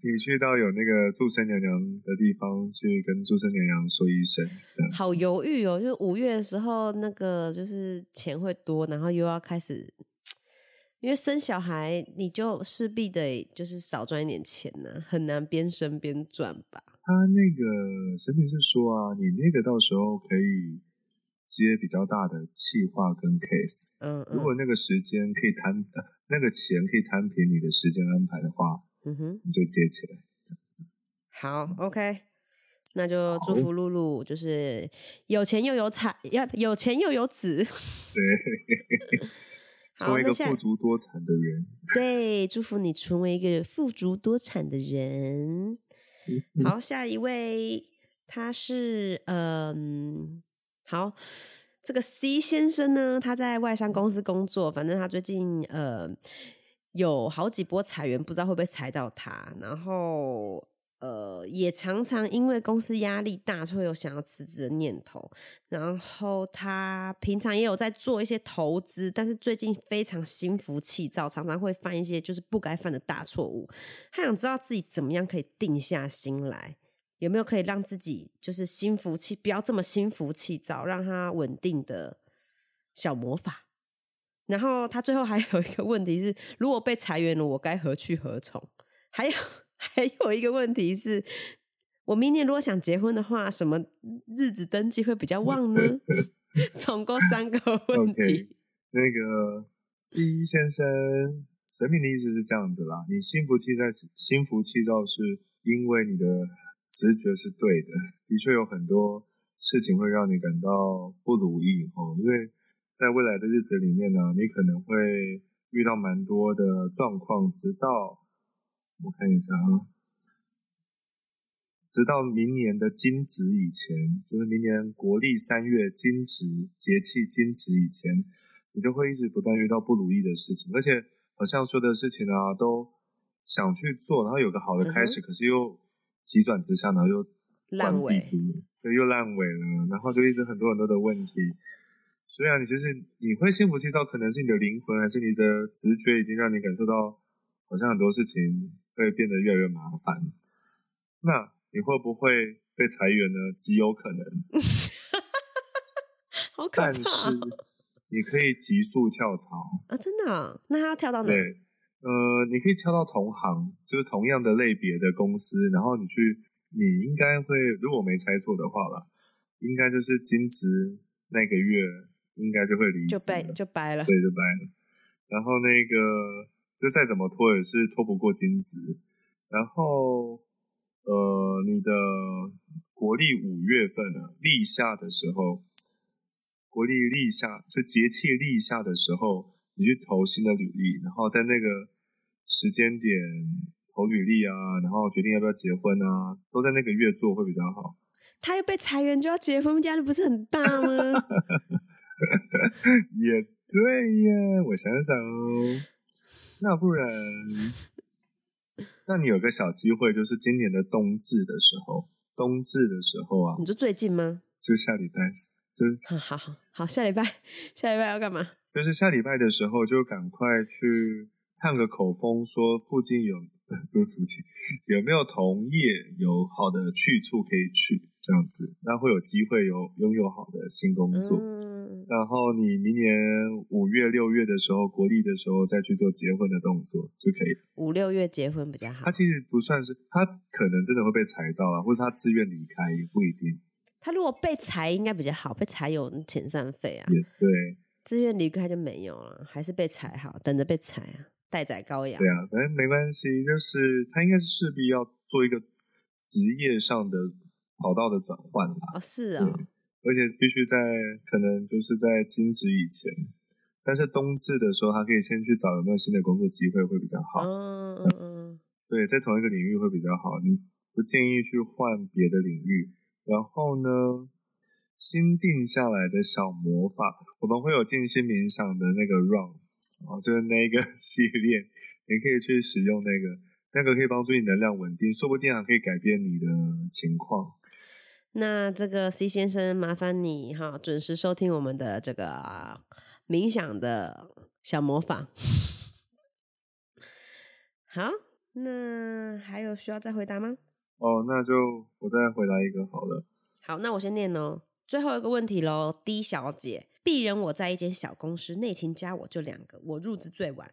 你去到有那个祝生娘娘的地方去跟祝生娘娘说一声，这样好犹豫哦，就是五月的时候，那个就是钱会多，然后又要开始，因为生小孩，你就势必得就是少赚一点钱呢、很难边生边赚吧。他那个沈女士说啊，你那个到时候可以接比较大的企划跟 case，嗯嗯如果那个时间可以摊，呃，那个钱可以摊平你的时间安排的话，嗯哼，你就接起来。好，OK，那就祝福露露，就是有钱又有彩，要有钱又有子。对，*laughs* 成为一个富足多产的人。*laughs* 对，祝福你成为一个富足多产的人。嗯好，下一位他是嗯，好，这个 C 先生呢，他在外商公司工作，反正他最近呃有好几波裁员，不知道会不会裁到他。然后呃，也常常因为公司压力大，会有想要辞职的念头。然后他平常也有在做一些投资，但是最近非常心浮气躁，常常会犯一些就是不该犯的大错误。他想知道自己怎么样可以定下心来，有没有可以让自己就是心浮气，不要这么心浮气躁，让他稳定的小魔法。然后他最后还有一个问题是：如果被裁员了，我该何去何从？还有。还有一个问题是，我明年如果想结婚的话，什么日子登记会比较旺呢？*laughs* 总共三个 *laughs* 问题。那个 C 先生，神明的意思是这样子啦，你心浮气在，心浮气躁是因为你的直觉是对的，的确有很多事情会让你感到不如意哦，因为在未来的日子里面呢，你可能会遇到蛮多的状况，直到。我看一下啊，直到明年的金值以前，就是明年国历三月金值节气金值以前，你都会一直不断遇到不如意的事情，而且好像说的事情啊，都想去做，然后有个好的开始，可是又急转直下，然后又烂尾，对，又烂尾了，然后就一直很多很多的问题。所以啊，你其实你会心浮气躁，可能是你的灵魂，还是你的直觉已经让你感受到，好像很多事情。会变得越来越麻烦。那你会不会被裁员呢？极有可能。*laughs* 好可怕！但是你可以急速跳槽啊！真的？那他要跳到哪？对，呃，你可以跳到同行，就是同样的类别的公司，然后你去，你应该会，如果没猜错的话啦，应该就是兼职那个月，应该就会离职，就掰就掰了，对，就掰了。然后那个。就再怎么拖也是拖不过金子，然后呃，你的国历五月份啊，立夏的时候，国历立夏就节气立夏的时候，你去投新的履历，然后在那个时间点投履历啊，然后决定要不要结婚啊，都在那个月做会比较好。他又被裁员就要结婚，压力不是很大吗？*laughs* 也对呀，我想想哦。那不然，那你有个小机会，就是今年的冬至的时候，冬至的时候啊，你说最近吗？就下礼拜，就好好好，下礼拜，下礼拜要干嘛？就是下礼拜的时候，就赶快去探个口风，说附近有不是附近有没有同业有好的去处可以去，这样子，那会有机会有拥有好的新工作。然后你明年五月六月的时候，国历的时候再去做结婚的动作就可以。五六月结婚比较好。他其实不算是，他可能真的会被裁到啊，或是他自愿离开也不一定。他如果被裁应该比较好，被裁有遣散费啊。也对。自愿离开就没有了，还是被裁好，等着被裁啊，待宰羔羊。对啊，反正没关系，就是他应该是势必要做一个职业上的跑道的转换啦。哦，是啊。而且必须在可能就是在金值以前，但是冬至的时候，他可以先去找有没有新的工作机会会比较好。嗯嗯，对，在同一个领域会比较好。你不建议去换别的领域。然后呢，新定下来的小魔法，我们会有静心冥想的那个 run，哦，就是那个 *laughs* 系列，你可以去使用那个，那个可以帮助你能量稳定，说不定还可以改变你的情况。那这个 C 先生，麻烦你哈，准时收听我们的这个冥想的小模仿。*laughs* 好，那还有需要再回答吗？哦，那就我再回答一个好了。好，那我先念哦。最后一个问题喽，D 小姐，鄙人我在一间小公司，内勤加我就两个，我入职最晚，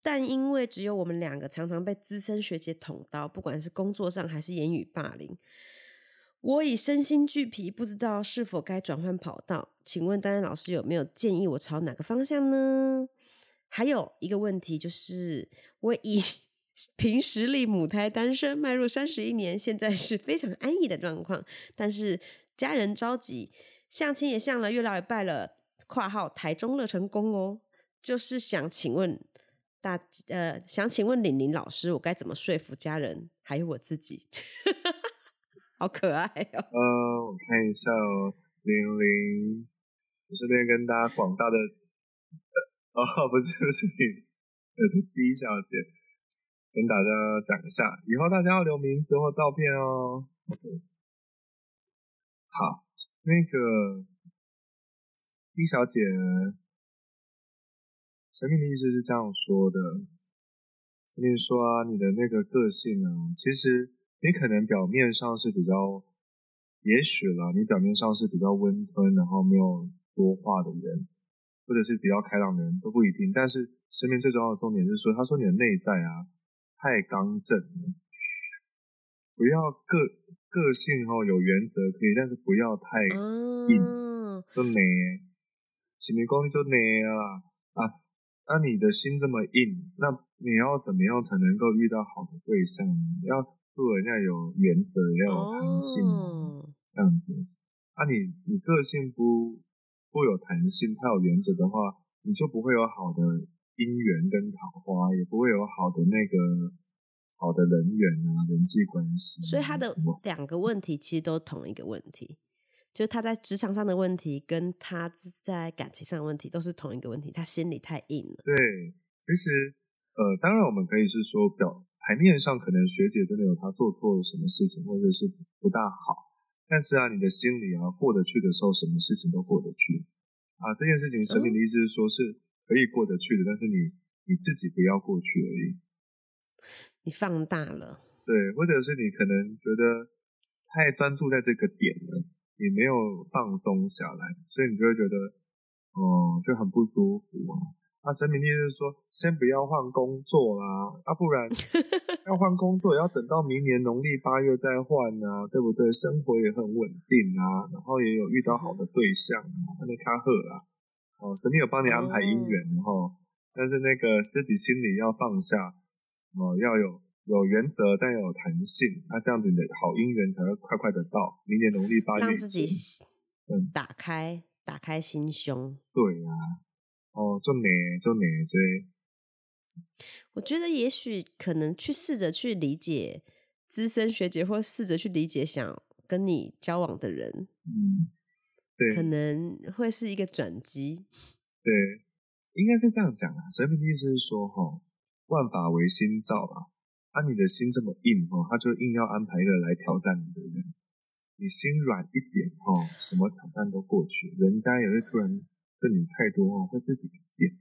但因为只有我们两个，常常被资深学姐捅刀，不管是工作上还是言语霸凌。我已身心俱疲，不知道是否该转换跑道。请问丹丹老师有没有建议我朝哪个方向呢？还有一个问题就是，我以 *laughs* 凭实力母胎单身迈入三十一年，现在是非常安逸的状况。但是家人着急，相亲也相了，月老也拜了，括号台中乐成宫哦。就是想请问大呃，想请问玲玲老师，我该怎么说服家人，还有我自己？*laughs* 好可爱哦！呃，我看一下哦，玲玲，我这边跟大家广大的，哦，不是不是你，呃，第一小姐，跟大家讲一下，以后大家要留名字或照片哦。好，那个一小姐，神明的意思是这样说的。跟你说啊，你的那个个性啊，其实你可能表面上是比较，也许啦，你表面上是比较温吞，然后没有多话的人，或者是比较开朗的人都不一定。但是身边最重要的重点是说，他说你的内在啊太刚正了，不要个。个性哈有原则可以，但是不要太硬，就黏，前面讲就黏啊啊！那你的心这么硬，那你要怎么样才能够遇到好的对象呢？要做人要有原则，要有弹性，这样子。啊，你你个性不不有弹性，太有原则的话，你就不会有好的姻缘跟桃花，也不会有好的那个。好的人缘啊，人际关系，所以他的两个问题其实都同一个问题，就是他在职场上的问题，跟他在感情上的问题都是同一个问题，他心里太硬了。对，其实呃，当然我们可以是说表台面上可能学姐真的有她做错了什么事情，或者是不大好，但是啊，你的心里啊过得去的时候，什么事情都过得去啊。这件事情神明的意思是说是可以过得去的，但是你你自己不要过去而已。你放大了，对，或者是你可能觉得太专注在这个点了，你没有放松下来，所以你就会觉得，哦，就很不舒服啊。那神明意思是说，先不要换工作啦，啊，不然 *laughs* 要换工作也要等到明年农历八月再换啊，对不对？生活也很稳定啊，然后也有遇到好的对象啊，那你卡赫啊，哦，神明有帮你安排姻缘哈，但是那个自己心里要放下。哦，要有有原则，但要有弹性，那这样子你的好姻缘才会快快的到。明年农历八月，让自己嗯打开打开心胸。对呀，哦，就美就美这。我觉得也许可能去试着去理解资深学姐，或试着去理解想跟你交往的人，嗯，对，可能会是一个转机。对，应该是这样讲啊。神明的意思是说，哈。万法唯心造啊！啊，你的心这么硬哦，他就硬要安排一个来挑战你的人。你心软一点哦，什么挑战都过去，人家也会突然对你太多哦，会自己改变。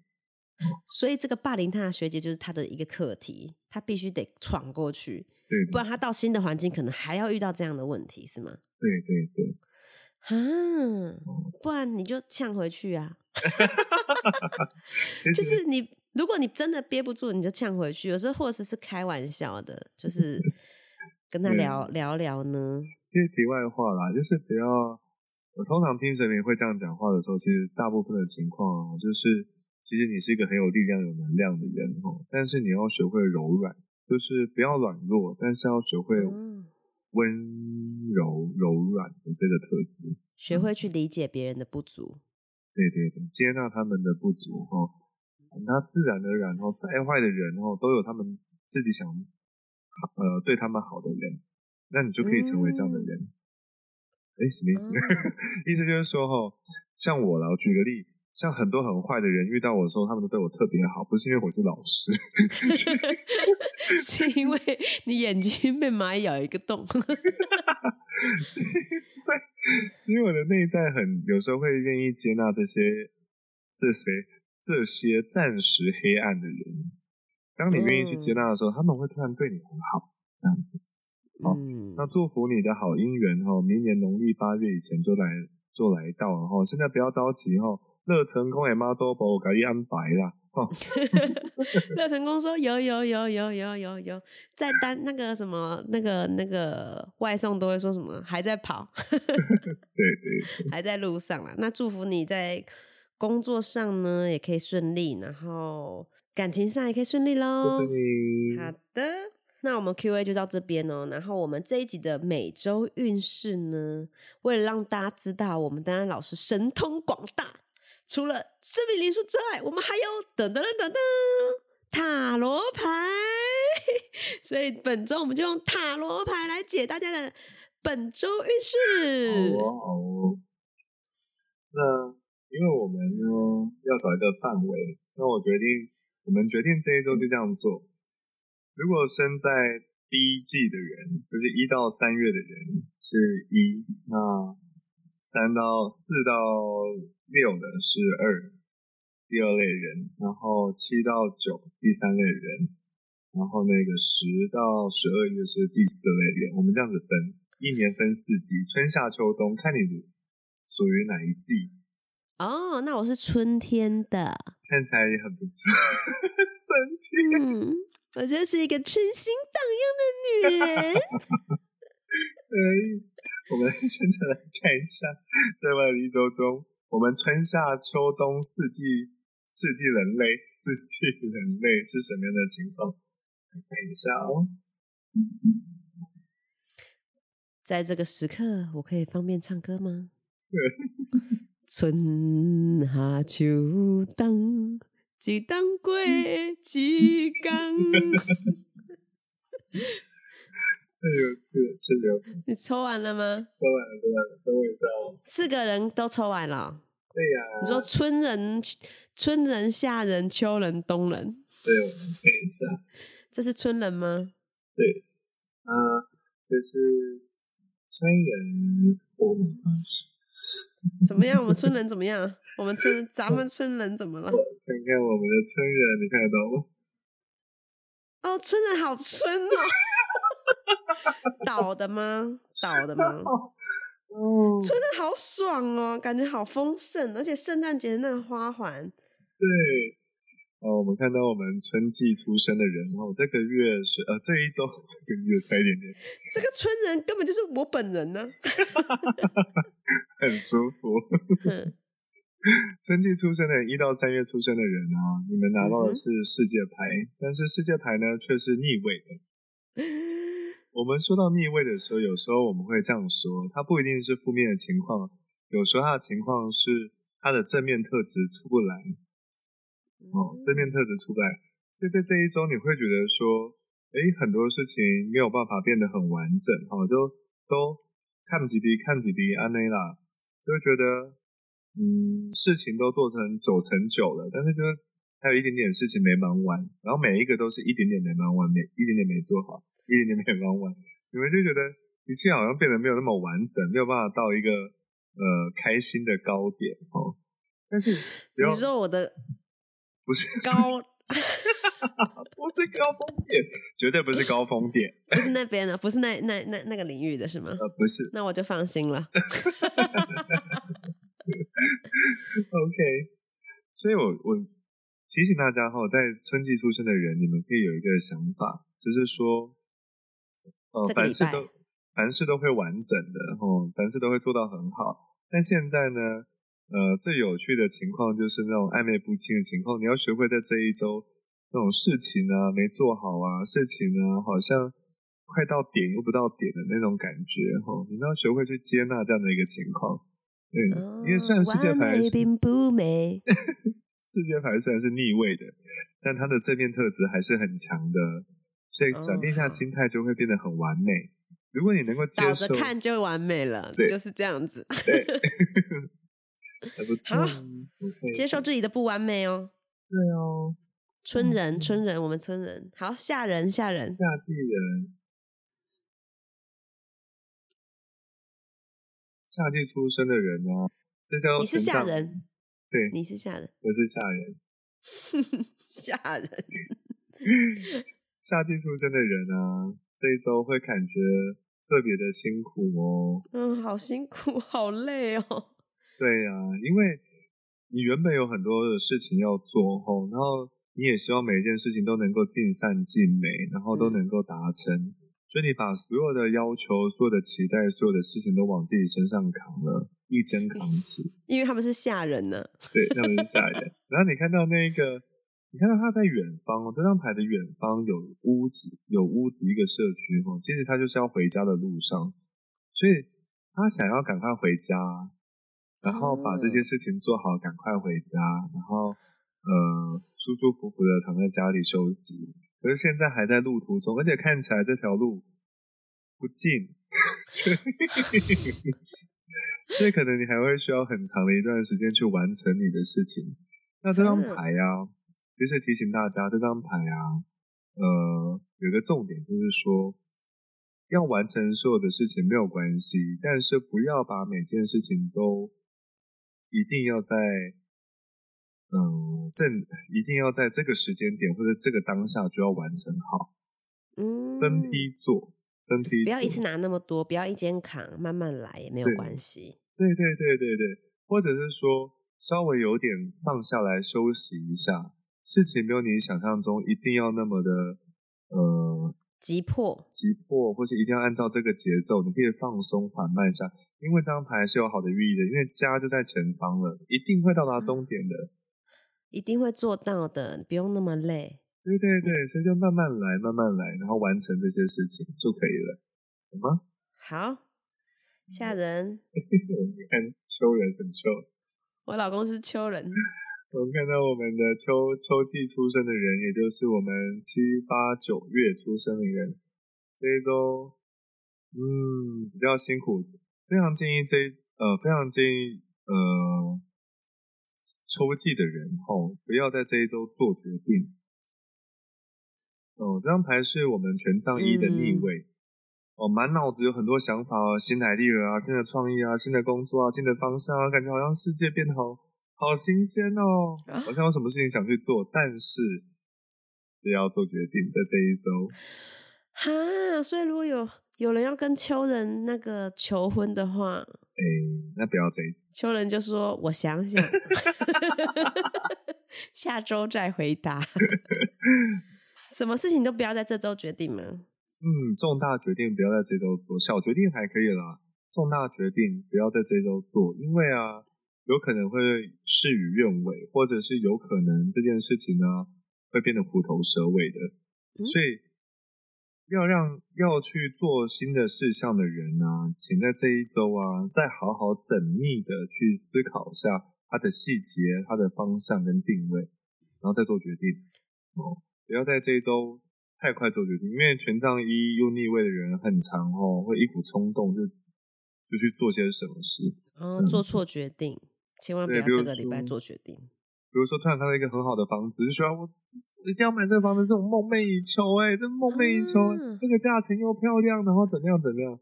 所以这个霸凌他的学姐就是他的一个课题，他必须得闯过去，对，不然他到新的环境可能还要遇到这样的问题，是吗？对对对，啊，不然你就呛回去啊，*laughs* 就是你。如果你真的憋不住，你就呛回去。有时候或者是开玩笑的，就是 *laughs* 跟他聊聊聊呢。其实题外话啦，就是不要。我通常听神明会这样讲话的时候，其实大部分的情况就是，其实你是一个很有力量、有能量的人哦。但是你要学会柔软，就是不要软弱，但是要学会温柔、柔软的这个特质，学会去理解别人的不足。对对对，接纳他们的不足哦。那自然而然哦，再坏的人哦，都有他们自己想呃对他们好的人，那你就可以成为这样的人。哎，什么意思？*laughs* 意思就是说哈，像我啦，我举个例，像很多很坏的人遇到我的时候，他们都对我特别好，不是因为我是老师，*laughs* 是因为你眼睛被蚂蚁咬一个洞，*laughs* 是因为是因为我的内在很有时候会愿意接纳这些这些。这些暂时黑暗的人，当你愿意去接纳的时候，他们会突然对你很好，这样子。好，那祝福你的好姻缘哈，明年农历八月以前就来就来到了哈。现在不要着急哈，乐成功诶，妈祖婆给你安排啦。*laughs* *laughs* 乐成功说有有有有有有有，在单那个什么那个那个外送都会说什么还在跑，*laughs* 对对，还在路上啦。那祝福你在。工作上呢也可以顺利，然后感情上也可以顺利喽。好的，那我们 Q A 就到这边哦。然后我们这一集的每周运势呢，为了让大家知道我们丹丹老师神通广大，除了生命灵数之外，我们还有噔噔噔噔噔塔罗牌。*laughs* 所以本周我们就用塔罗牌来解大家的本周运势。好哦，那。因为我们呢要找一个范围，那我决定，我们决定这一周就这样做。如果生在第一季的人，就是一到三月的人是一，那三到四到六的是二，第二类人，然后七到九第三类人，然后那个十到十二月是第四类人。我们这样子分，一年分四季，春夏秋冬，看你属于哪一季。哦，那我是春天的，看起来也很不错。*laughs* 春天，嗯，我就是一个春心荡漾的女人。我们现在来看一下，在外的一周中，我们春夏秋冬四季四季人类四季人类是什么样的情况？来看一下哦。在这个时刻，我可以方便唱歌吗？*laughs* 春夏秋冬，一冬过一工。太有趣了，真的。你抽完了吗？抽完了，抽完了，等我一下哦。四个人都抽完了。对呀。你说春人、春人、夏人、秋人、冬人。对，我们看一下。这是春人吗？对。啊，这是春人。我们 *laughs* 怎么样？我们村人怎么样？我们村，咱们村人怎么了？看看我们的村人，你看得到吗？哦，村人好村哦。*laughs* 倒的吗？倒的吗？哦，村人好爽哦，感觉好丰盛，而且圣诞节的那个花环。对，哦，我们看到我们春季出生的人哦，这个月是呃这一周 *laughs* 这个月才一点点。这个春人根本就是我本人呢，*laughs* 很舒服。*laughs* 春季出生的人，一到三月出生的人啊，你们拿到的是世界牌，但是世界牌呢却是逆位的。我们说到逆位的时候，有时候我们会这样说，它不一定是负面的情况，有时候它的情况是它的正面特质出不来，哦，正面特质出不来，所以在这一周你会觉得说，哎，很多事情没有办法变得很完整，哦，就都看几滴看几滴安内啦，就会觉得，嗯，事情都做成九成九了，但是就是还有一点点事情没忙完，然后每一个都是一点点没忙完，没一点点没做好。一点点没忙完，你们就觉得一切好像变得没有那么完整，没有办法到一个呃开心的高点哦。但是你说我的不是高，*laughs* 不是高峰点，绝对不是高峰点，*laughs* 不是那边的，不是那那那那个领域的是吗？呃，不是，那我就放心了。OK，所以我我提醒大家哈，在春季出生的人，你们可以有一个想法，就是说。呃，凡事都凡事都会完整的，然哦，凡事都会做到很好。但现在呢，呃，最有趣的情况就是那种暧昧不清的情况。你要学会在这一周，那种事情呢没做好啊，事情呢好像快到点又不到点的那种感觉，哈，你要学会去接纳这样的一个情况。嗯，因为虽然世界牌并不美，*laughs* 世界牌虽然是逆位的，但它的正面特质还是很强的。所以转变一下心态，就会变得很完美。如果你能够接受，看就完美了，对就是这样子。*laughs* *laughs* 对，还不错。接受自己的不完美哦。对哦。村人，村人，我们村人。好，吓人，吓人，夏季人。夏季出生的人呢？这叫你是吓人。对，你是吓人。我是吓人。*laughs* 吓人。*laughs* 夏季出生的人啊，这一周会感觉特别的辛苦哦。嗯，好辛苦，好累哦。对呀，因为你原本有很多的事情要做吼，然后你也希望每一件事情都能够尽善尽美，然后都能够达成，所以你把所有的要求、所有的期待、所有的事情都往自己身上扛了，一肩扛起。*laughs* 因为他们是吓人呢。对，他们是吓人。然后你看到那个。你看到他在远方哦，这张牌的远方有屋子，有屋子一个社区哦，其实他就是要回家的路上，所以他想要赶快回家，然后把这些事情做好，赶快回家，然后呃舒舒服服的躺在家里休息。可是现在还在路途中，而且看起来这条路不近，*laughs* 所以可能你还会需要很长的一段时间去完成你的事情。那这张牌呀。其实提醒大家，这张牌啊，呃，有一个重点就是说，要完成所有的事情没有关系，但是不要把每件事情都一定要在嗯正一定要在这个时间点或者这个当下就要完成好，嗯，分批做，分批不要一次拿那么多，不要一肩扛，慢慢来也没有对关系。对对对对对，或者是说稍微有点放下来休息一下，事情没有你想象中一定要那么的呃急迫，急迫，或是一定要按照这个节奏，你可以放松缓慢下，因为这张牌是有好的寓意的，因为家就在前方了，一定会到达终点的。一定会做到的，不用那么累。对对对，所以就慢慢来，慢慢来，然后完成这些事情就可以了，好吗？好，吓人！*laughs* 你看秋人很秋。*laughs* 我老公是秋人，我们看到我们的秋秋季出生的人，也就是我们七八九月出生的人，这一周，嗯，比较辛苦，非常建议这呃，非常建议呃，秋季的人吼、不要在这一周做决定。哦，这张牌是我们权杖一的逆嗯位。哦，满脑子有很多想法啊，新的 idea 啊，新的创意啊，新的工作啊，新的方向啊，感觉好像世界变得好好新鲜哦，啊好像有什么事情想去做，但是也要做决定，在这一周。哈，所以如果有有人要跟秋人那个求婚的话，哎，那不要这一周秋人就说：“我想想，*laughs* *laughs* 下周再回答。*laughs* ”什么事情都不要在这周决定吗？嗯，重大决定不要在这周做，小决定还可以啦。重大决定不要在这周做，因为啊，有可能会事与愿违，或者是有可能这件事情呢会变得虎头蛇尾的。嗯所以要让要去做新的事项的人呢、请在这一周啊，再好好缜密的去思考一下它的细节、它的方向跟定位，然后再做决定。哦，不要在这一周太快做决定，因为权杖一又逆位的人很长哦，会一股冲动就就去做些什么事。哦，嗯做错决定，千万不要这个礼拜说做决定。比如说，突然看到一个很好的房子，就说我我一定要买这个房子，这种梦寐以求、哎，这梦寐以求，啊这个价钱又漂亮，然后怎么样怎么样，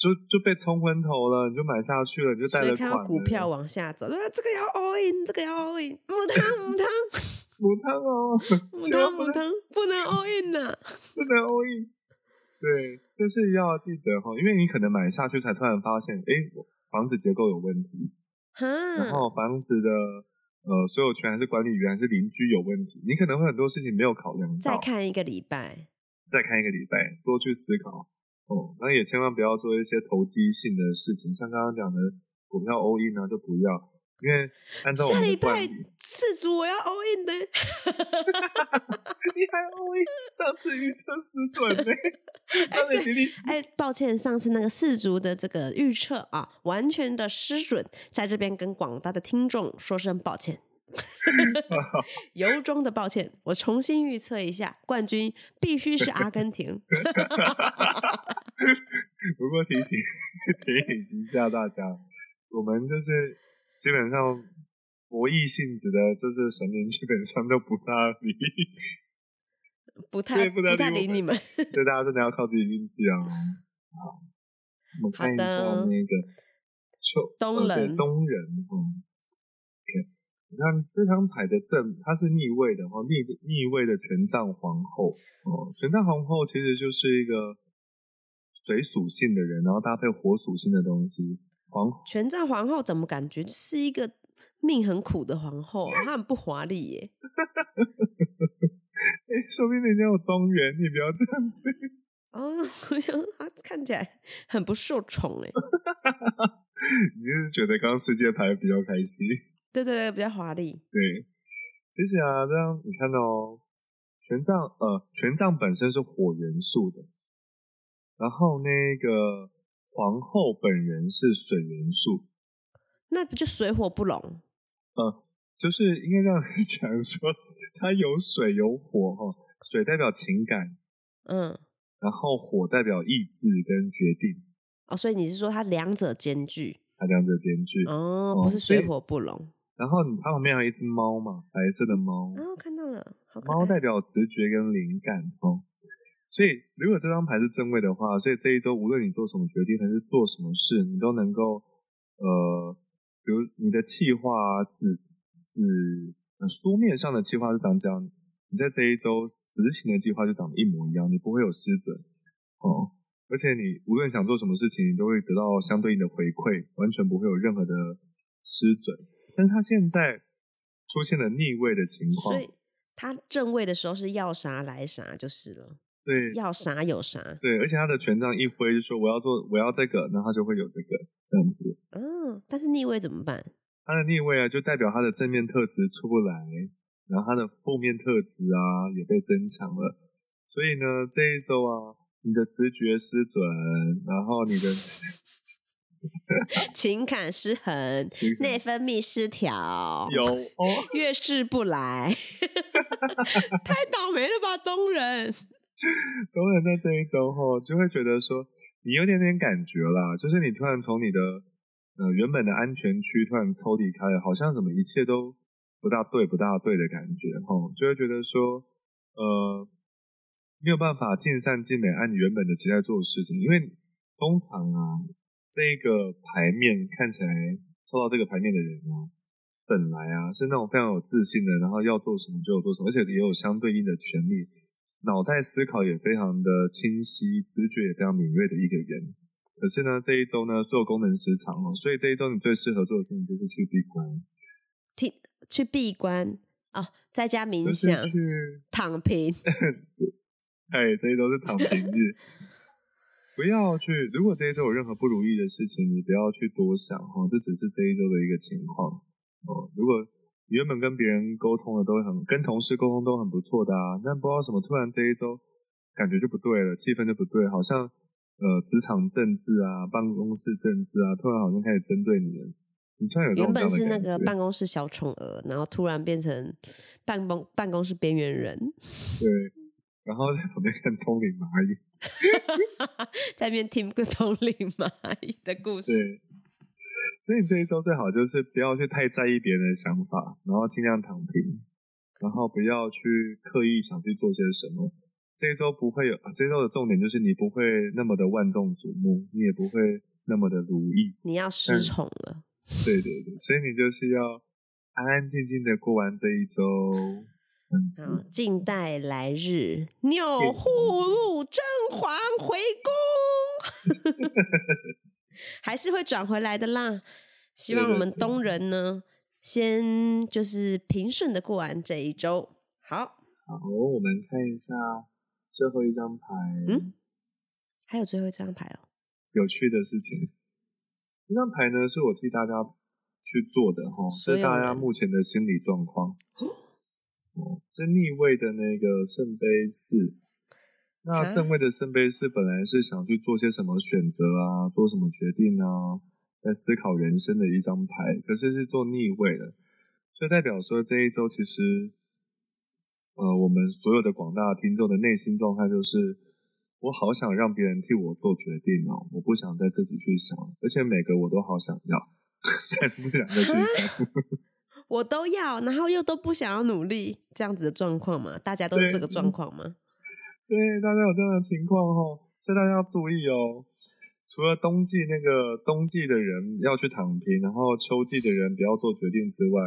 就就被冲昏头了，你就买下去了，你就贷所以了款了。看到股票往下走，啊，这个要 all in，这个要 all in，母汤母汤 *laughs* 母汤哦，母汤母汤，不能 all in 呐、*laughs* 不能 all in。对，就是要记得哈，因为你可能买下去才突然发现，哎，房子结构有问题，然哈，后房子的呃所有权还是管理员还是邻居有问题，你可能会很多事情没有考量到。再看一个礼拜，再看一个礼拜，多去思考哦。那也千万不要做一些投机性的事情，像刚刚讲的股票 all in 啊，就不要，因为按照我们下礼拜的惯例，四组我要 all in 的，*laughs* 你还 all in，上次预测失准呢、当哎，抱歉，上次那个四足的这个预测啊，完全的失准，在这边跟广大的听众说声抱歉，*laughs* 由衷的抱歉。我重新预测一下，冠军必须是阿根廷。*laughs* *laughs* 不过提醒提醒一下大家，我们就是基本上博弈性质的，就是神明基本上都不大理，不太对不太太理你们。所以大家真的要靠自己运气啊。好，我们看一下那个秋东呃对人东人嗯，OK，你看这张牌的正它是逆位的哦，逆逆位的权杖皇后哦，权杖皇后其实就是一个水属性的人，然后搭配火属性的东西。皇权杖皇后怎么感觉是一个命很苦的皇后、啊？她很不华丽耶。*laughs* 哎，说不定人家有庄园，你不要这样子。*laughs* 哦，*laughs* 我想她看起来很不受宠哎。你就是觉得刚刚世界牌比较开心。对对对，比较华丽。对，其实啊，这样你看到哦，权杖呃，权杖本身是火元素的，然后那个皇后本人是水元素，那不就水火不容？呃，就是应该这样讲说，它有水有火哈、水代表情感，嗯，然后火代表意志跟决定，哦，所以你是说它两者兼具？它两者兼具。哦，哦不是水火不容。然后它旁边还有一只猫嘛，白色的猫，哦，看到了，好猫代表直觉跟灵感哦。所以如果这张牌是正位的话，所以这一周无论你做什么决定还是做什么事，你都能够呃，比如你的计划纸纸呃书面上的计划是长这样，你在这一周执行的计划就长得一模一样，你不会有失准哦。而且你无论想做什么事情，你都会得到相对应的回馈，完全不会有任何的失准。但是他现在出现了逆位的情况，所以他正位的时候是要啥来啥就是了。对，要啥有啥。对，而且他的权杖一挥就说我要做我要这个，然后他就会有这个这样子。嗯，但是逆位怎么办？他的逆位啊，就代表他的正面特质出不来，然后他的负面特质啊也被增强了。所以呢，这一周啊。你的直觉失准，然后你的 *laughs* 情感失衡，内分泌失调，有哦，月事不来，*laughs* 太倒霉了吧，东人。*laughs* 东人在这一周后就会觉得说，你有点点感觉啦，就是你突然从你的呃原本的安全区突然抽离开了，好像什么一切都不大对，不大对的感觉，哈，就会觉得说，呃。没有办法尽善尽美，按你原本的期待做事情，因为通常啊，这个牌面看起来抽到这个牌面的人啊，本来啊是那种非常有自信的，然后要做什么就有做什么，而且也有相对应的权利，脑袋思考也非常的清晰，直觉也非常敏锐的一个人。可是呢，这一周呢，所有功能失常哦，所以这一周你最适合做的事情就是去闭关，听去闭关哦，在家冥想，躺平。*laughs* 哎，这一周是躺平日，*laughs* 不要去。如果这一周有任何不如意的事情，你不要去多想哈，这只是这一周的一个情况哦。如果原本跟别人沟通的都很，跟同事沟通都很不错的啊，但不知道什么突然这一周感觉就不对了，气氛就不对，好像呃职场政治啊，办公室政治啊，突然好像开始针对你了。你突然有原本是那个办公室小宠儿，然后突然变成办公办公室边缘人，对。然后在旁边看通灵蚂蚁，*laughs* 在边听个通灵蚂蚁的故事。对，所以你这一周最好就是不要去太在意别人的想法，然后尽量躺平，然后不要去刻意想去做些什么。这一周不会有，这一周的重点就是你不会那么的万众瞩目，你也不会那么的如意。你要失宠了。对对对，所以你就是要安安静静的过完这一周。嗯，静待来日，钮祜禄甄嬛回宫，*laughs* 还是会转回来的啦。希望我们东人呢，先就是平顺的过完这一周。好，好，我们看一下最后一张牌。嗯，还有最后一张牌哦。有趣的事情，这张牌呢是我替大家去做的哈，是大家目前的心理状况。是逆位的那个圣杯四，那正位的圣杯是本来是想去做些什么选择啊，做什么决定啊，在思考人生的一张牌，可是是做逆位的，所以代表说这一周其实，呃，我们所有的广大听众的内心状态就是，我好想让别人替我做决定哦，我不想再自己去想，而且每个我都好想要，*laughs* 但不想再去想。*laughs* 我都要，然后又都不想要努力，这样子的状况嘛？大家都是这个状况吗？对，大家有这样的情况哦，所以大家要注意哦。除了冬季那个冬季的人要去躺平，然后秋季的人不要做决定之外，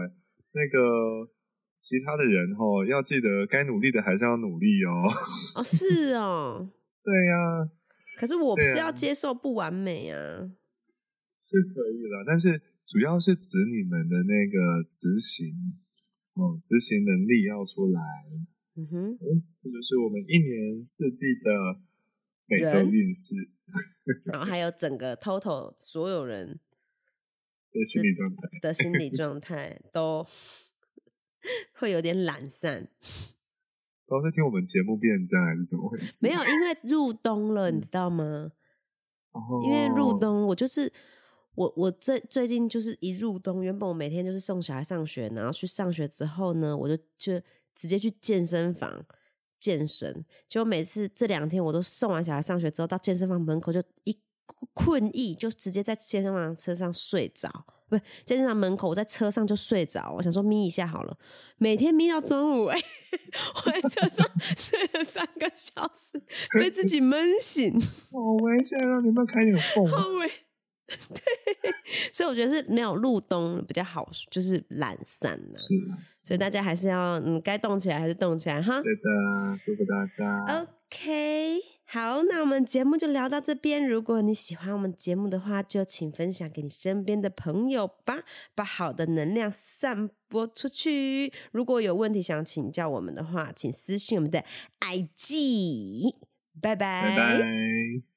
那个其他的人哦，要记得该努力的还是要努力哦。哦，是哦。*laughs* 对呀。可是我不是要接受不完美啊。是可以了，但是。主要是指你们的那个执行，哦，执行能力要出来。嗯哼，这就是我们一年四季的每周运势，*laughs* 然后还有整个 total 所有人的心理状态的心理 *laughs* 状态都会有点懒散。都是听我们节目变这样还是怎么回事？没有，因为入冬了，*laughs* 你知道吗？因为入冬，我就是。我我最最近就是一入冬，原本我每天就是送小孩上学，然后去上学之后呢，我就就直接去健身房健身。结果每次这两天我都送完小孩上学之后，到健身房门口就一困意，就直接在健身房车上睡着，不是在电视门口，我在车上就睡着，我想说眯一下好了，每天眯到中午，哎，*laughs* 我在车上 *laughs* 睡了三个小时，*laughs* 被自己闷醒，好危险啊！你们开点缝，好危。对，所以我觉得是没有入冬比较好，就是懒散了。是，所以大家还是要嗯，该动起来还是动起来哈。对的，祝福大家。OK，好，那我们节目就聊到这边。如果你喜欢我们节目的话，就请分享给你身边的朋友吧，把好的能量散播出去。如果有问题想请教我们的话，请私信我们的 IG。拜拜。拜拜。